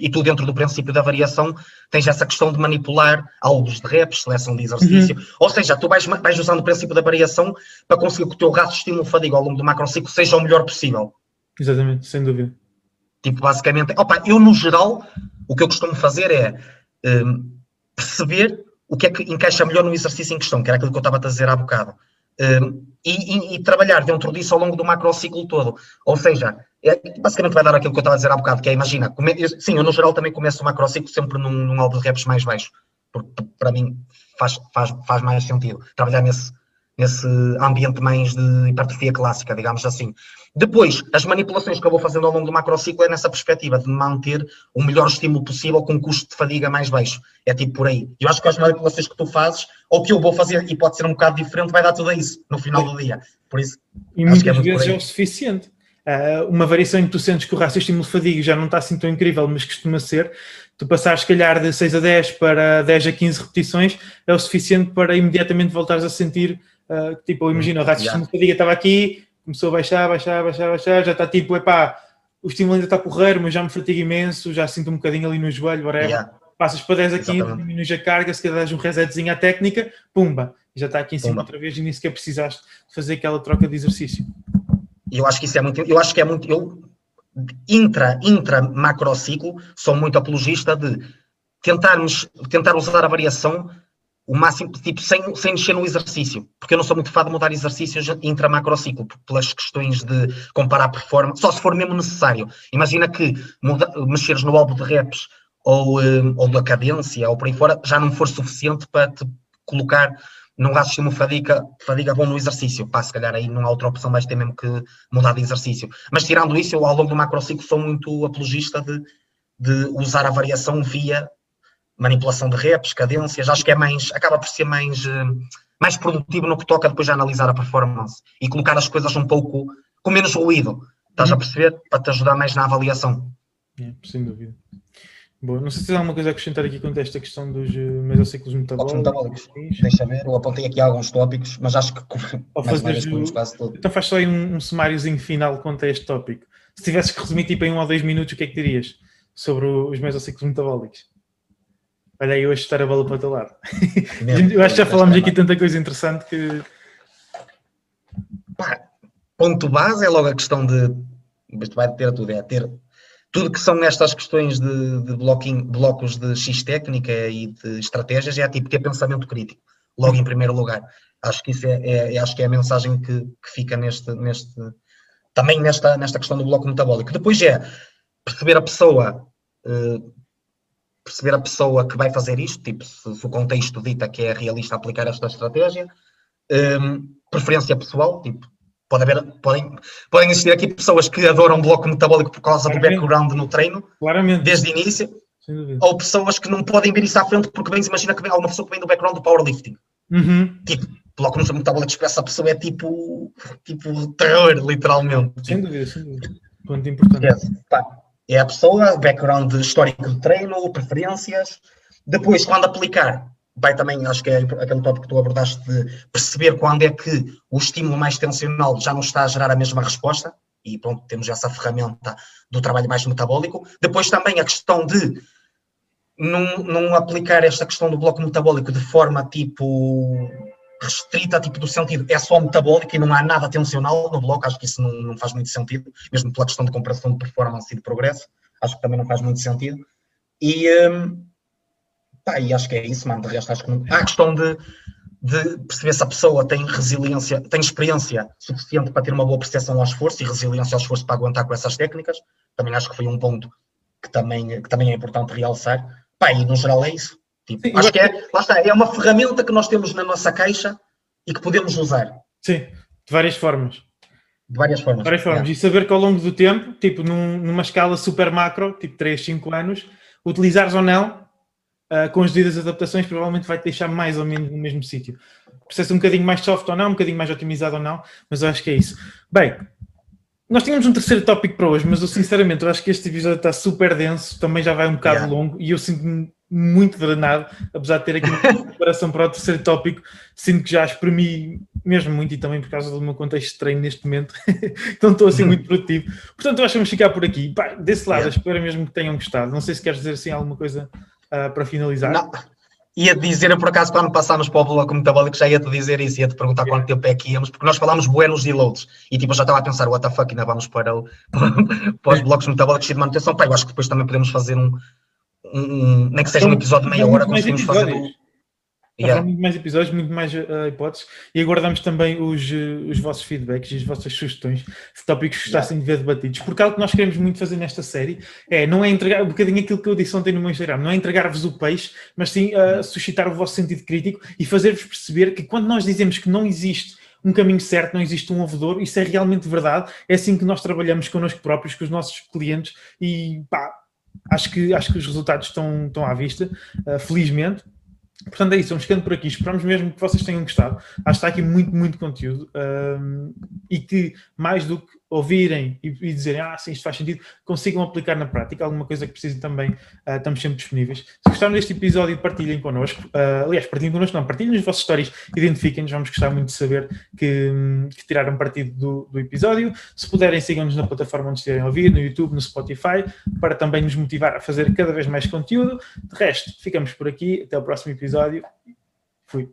E tu, dentro do princípio da variação, tens essa questão de manipular alvos de reps, seleção de exercício. Uhum. Ou seja, tu vais, vais usando o princípio da variação para conseguir que o teu estímulo fadiga ao longo do macrociclo seja o melhor possível. Exatamente, sem dúvida. Tipo, basicamente, opa, eu no geral, o que eu costumo fazer é um, perceber o que é que encaixa melhor no exercício em questão, que era aquilo que eu estava a dizer há bocado. Um, e, e, e, trabalhar dentro disso ao longo do macrociclo todo. Ou seja, é, basicamente vai dar aquilo que eu estava a dizer há bocado, que é, imagina, come, sim, eu no geral também começo o macrociclo sempre num, num alvo de reps mais baixo, porque para mim faz, faz, faz mais sentido trabalhar nesse, nesse ambiente mais de hipertrofia clássica, digamos assim. Depois, as manipulações que eu vou fazendo ao longo do macrociclo é nessa perspectiva de manter o melhor estímulo possível com um custo de fadiga mais baixo. É tipo por aí. Eu acho que as manipulações que tu fazes, ou que eu vou fazer, e pode ser um bocado diferente, vai dar tudo a isso no final do dia. Por isso, e muitas é vezes é o suficiente. Uh, uma variação em que tu sentes que o raço estímulo de fadiga já não está assim tão incrível, mas costuma ser, tu passares se calhar de 6 a 10 para 10 a 15 repetições, é o suficiente para imediatamente voltares a sentir Uh, tipo, imagina, o raciocínio yeah. estava aqui, começou a baixar, baixar, baixar, baixar, já está tipo, epá, o estímulo ainda está porreiro, mas já me fatiga imenso, já sinto um bocadinho ali no joelho, whatever. Yeah. Passas para 10 a 15, diminuis a carga, se calhar um resetzinho à técnica, pumba, já está aqui em cima pumba. outra vez e nem sequer precisaste fazer aquela troca de exercício. Eu acho que isso é muito, eu acho que é muito, eu intra, intra macrociclo, sou muito apologista de tentarmos, tentar usar a variação o máximo, tipo, sem, sem mexer no exercício, porque eu não sou muito fã de mudar exercícios intra-macrociclo, pelas questões de comparar performance, só se for mesmo necessário. Imagina que muda, mexeres no álbum de reps ou, um, ou da cadência ou por aí fora já não for suficiente para te colocar num raciocínio fadiga, fadiga bom no exercício. Pá, se calhar aí não há outra opção, vais ter mesmo que mudar de exercício. Mas tirando isso, eu ao longo do macrociclo sou muito apologista de, de usar a variação via manipulação de reps, cadências, acho que é mais, acaba por ser mais, eh, mais produtivo no que toca depois de analisar a performance e colocar as coisas um pouco com menos ruído, estás a uhum. perceber? Para te ajudar mais na avaliação. É, sem dúvida. Bom, não sei se há alguma coisa a acrescentar aqui quanto a esta questão dos eh, mesociclos metabólicos. metabólicos. Deixa ver, eu apontei aqui alguns tópicos, mas acho que mais vez, quase tudo. Então faz só aí um, um sumáriozinho final quanto a este tópico. Se tivesses que resumir tipo em um ou dois minutos, o que é que dirias sobre os mesociclos metabólicos? Olha aí, hoje estar a bola para o teu lado. eu acho que já falámos aqui tanta coisa interessante que. Pá, ponto base é logo a questão de. Mas tu vai ter tudo, é ter tudo que são estas questões de, de blocos de X técnica e de estratégias, é tipo ter pensamento crítico, logo em primeiro lugar. Acho que isso é, é, é acho que é a mensagem que, que fica neste, neste, também nesta, nesta questão do bloco metabólico. Depois é perceber a pessoa, uh, perceber a pessoa que vai fazer isto, tipo, se, se o contexto dita que é realista aplicar esta estratégia, um, preferência pessoal, tipo, pode haver, podem, podem existir aqui pessoas que adoram bloco metabólico por causa Claramente. do background no treino, Claramente. desde o início, ou pessoas que não podem ver isso à frente porque vem, imagina que vem alguma pessoa que vem do background do powerlifting. Uhum. Tipo, bloco metabólico para essa pessoa é tipo, tipo terror, literalmente. Sem dúvida, sem dúvida. Ponto importante. Pá, é a pessoa, background histórico de treino, preferências. Depois, quando aplicar, vai também, acho que é aquele tópico que tu abordaste de perceber quando é que o estímulo mais tensional já não está a gerar a mesma resposta, e pronto, temos essa ferramenta do trabalho mais metabólico. Depois também a questão de não, não aplicar esta questão do bloco metabólico de forma tipo restrita, tipo do sentido, é só metabólico e não há nada tensional no bloco, acho que isso não, não faz muito sentido, mesmo pela questão de comparação de performance e de progresso, acho que também não faz muito sentido. E, um, e acho que é isso, mano, de resto acho que não... Há a questão de, de perceber se a pessoa tem resiliência, tem experiência suficiente para ter uma boa percepção ao esforço e resiliência ao esforço para aguentar com essas técnicas, também acho que foi um ponto que também, que também é importante realçar. Pá, e no geral é isso. Tipo, Sim, acho que é, lá está, é uma ferramenta que nós temos na nossa caixa e que podemos usar. Sim, de várias formas. De várias formas. De várias formas. É. E saber que ao longo do tempo, tipo num, numa escala super macro, tipo 3, 5 anos, utilizares ou não, uh, com as devidas adaptações, provavelmente vai te deixar mais ou menos no mesmo sítio. Processo um bocadinho mais soft ou não, um bocadinho mais otimizado ou não, mas eu acho que é isso. Bem, nós tínhamos um terceiro tópico para hoje, mas eu sinceramente eu acho que este episódio está super denso, também já vai um bocado yeah. longo e eu sinto-me muito drenado, apesar de ter aqui uma preparação para o terceiro tópico, sinto que já espremi mesmo muito e também por causa do meu contexto de treino neste momento, então estou assim muito produtivo. Portanto, acho que vamos ficar por aqui. Pá, desse lado, yeah. espero mesmo que tenham gostado. Não sei se queres dizer assim alguma coisa uh, para finalizar. Não. Ia dizer, eu por acaso, quando passámos para o bloco metabólico, já ia-te dizer isso, ia-te perguntar yeah. quanto tempo é que íamos, porque nós falámos buenos e loads, e tipo, eu já estava a pensar, what the fuck, ainda vamos para, o, para os blocos metabólicos de manutenção, pá, eu acho que depois também podemos fazer um, um, nem que seja um episódio de meia hora, conseguimos fazer Yeah. muito mais episódios, muito mais uh, hipóteses e aguardamos também os, uh, os vossos feedbacks e as vossas sugestões de tópicos que gostassem yeah. de ver debatidos. Porque algo que nós queremos muito fazer nesta série é não é entregar um bocadinho aquilo que eu disse ontem no meu Instagram, não é entregar-vos o peixe, mas sim uh, suscitar o vosso sentido crítico e fazer-vos perceber que quando nós dizemos que não existe um caminho certo, não existe um ouvidor, isso é realmente verdade. É assim que nós trabalhamos connosco próprios, com os nossos clientes e pá, acho que, acho que os resultados estão, estão à vista, uh, felizmente. Portanto, é isso, vamos ficando por aqui. Esperamos mesmo que vocês tenham gostado. Acho que está aqui muito, muito conteúdo um, e que, mais do que ouvirem e, e, dizerem, ah, sim, isto faz sentido, consigam aplicar na prática alguma coisa que precisem também, uh, estamos sempre disponíveis. Se gostaram deste episódio, partilhem connosco. Uh, aliás, partilhem connosco, não, partilhem as vossas histórias, identifiquem-nos, vamos gostar muito de saber que, que tiraram partido do, do, episódio. Se puderem, sigam-nos na plataforma onde estiverem a ouvir, no YouTube, no Spotify, para também nos motivar a fazer cada vez mais conteúdo. De resto, ficamos por aqui, até o próximo episódio. Fui.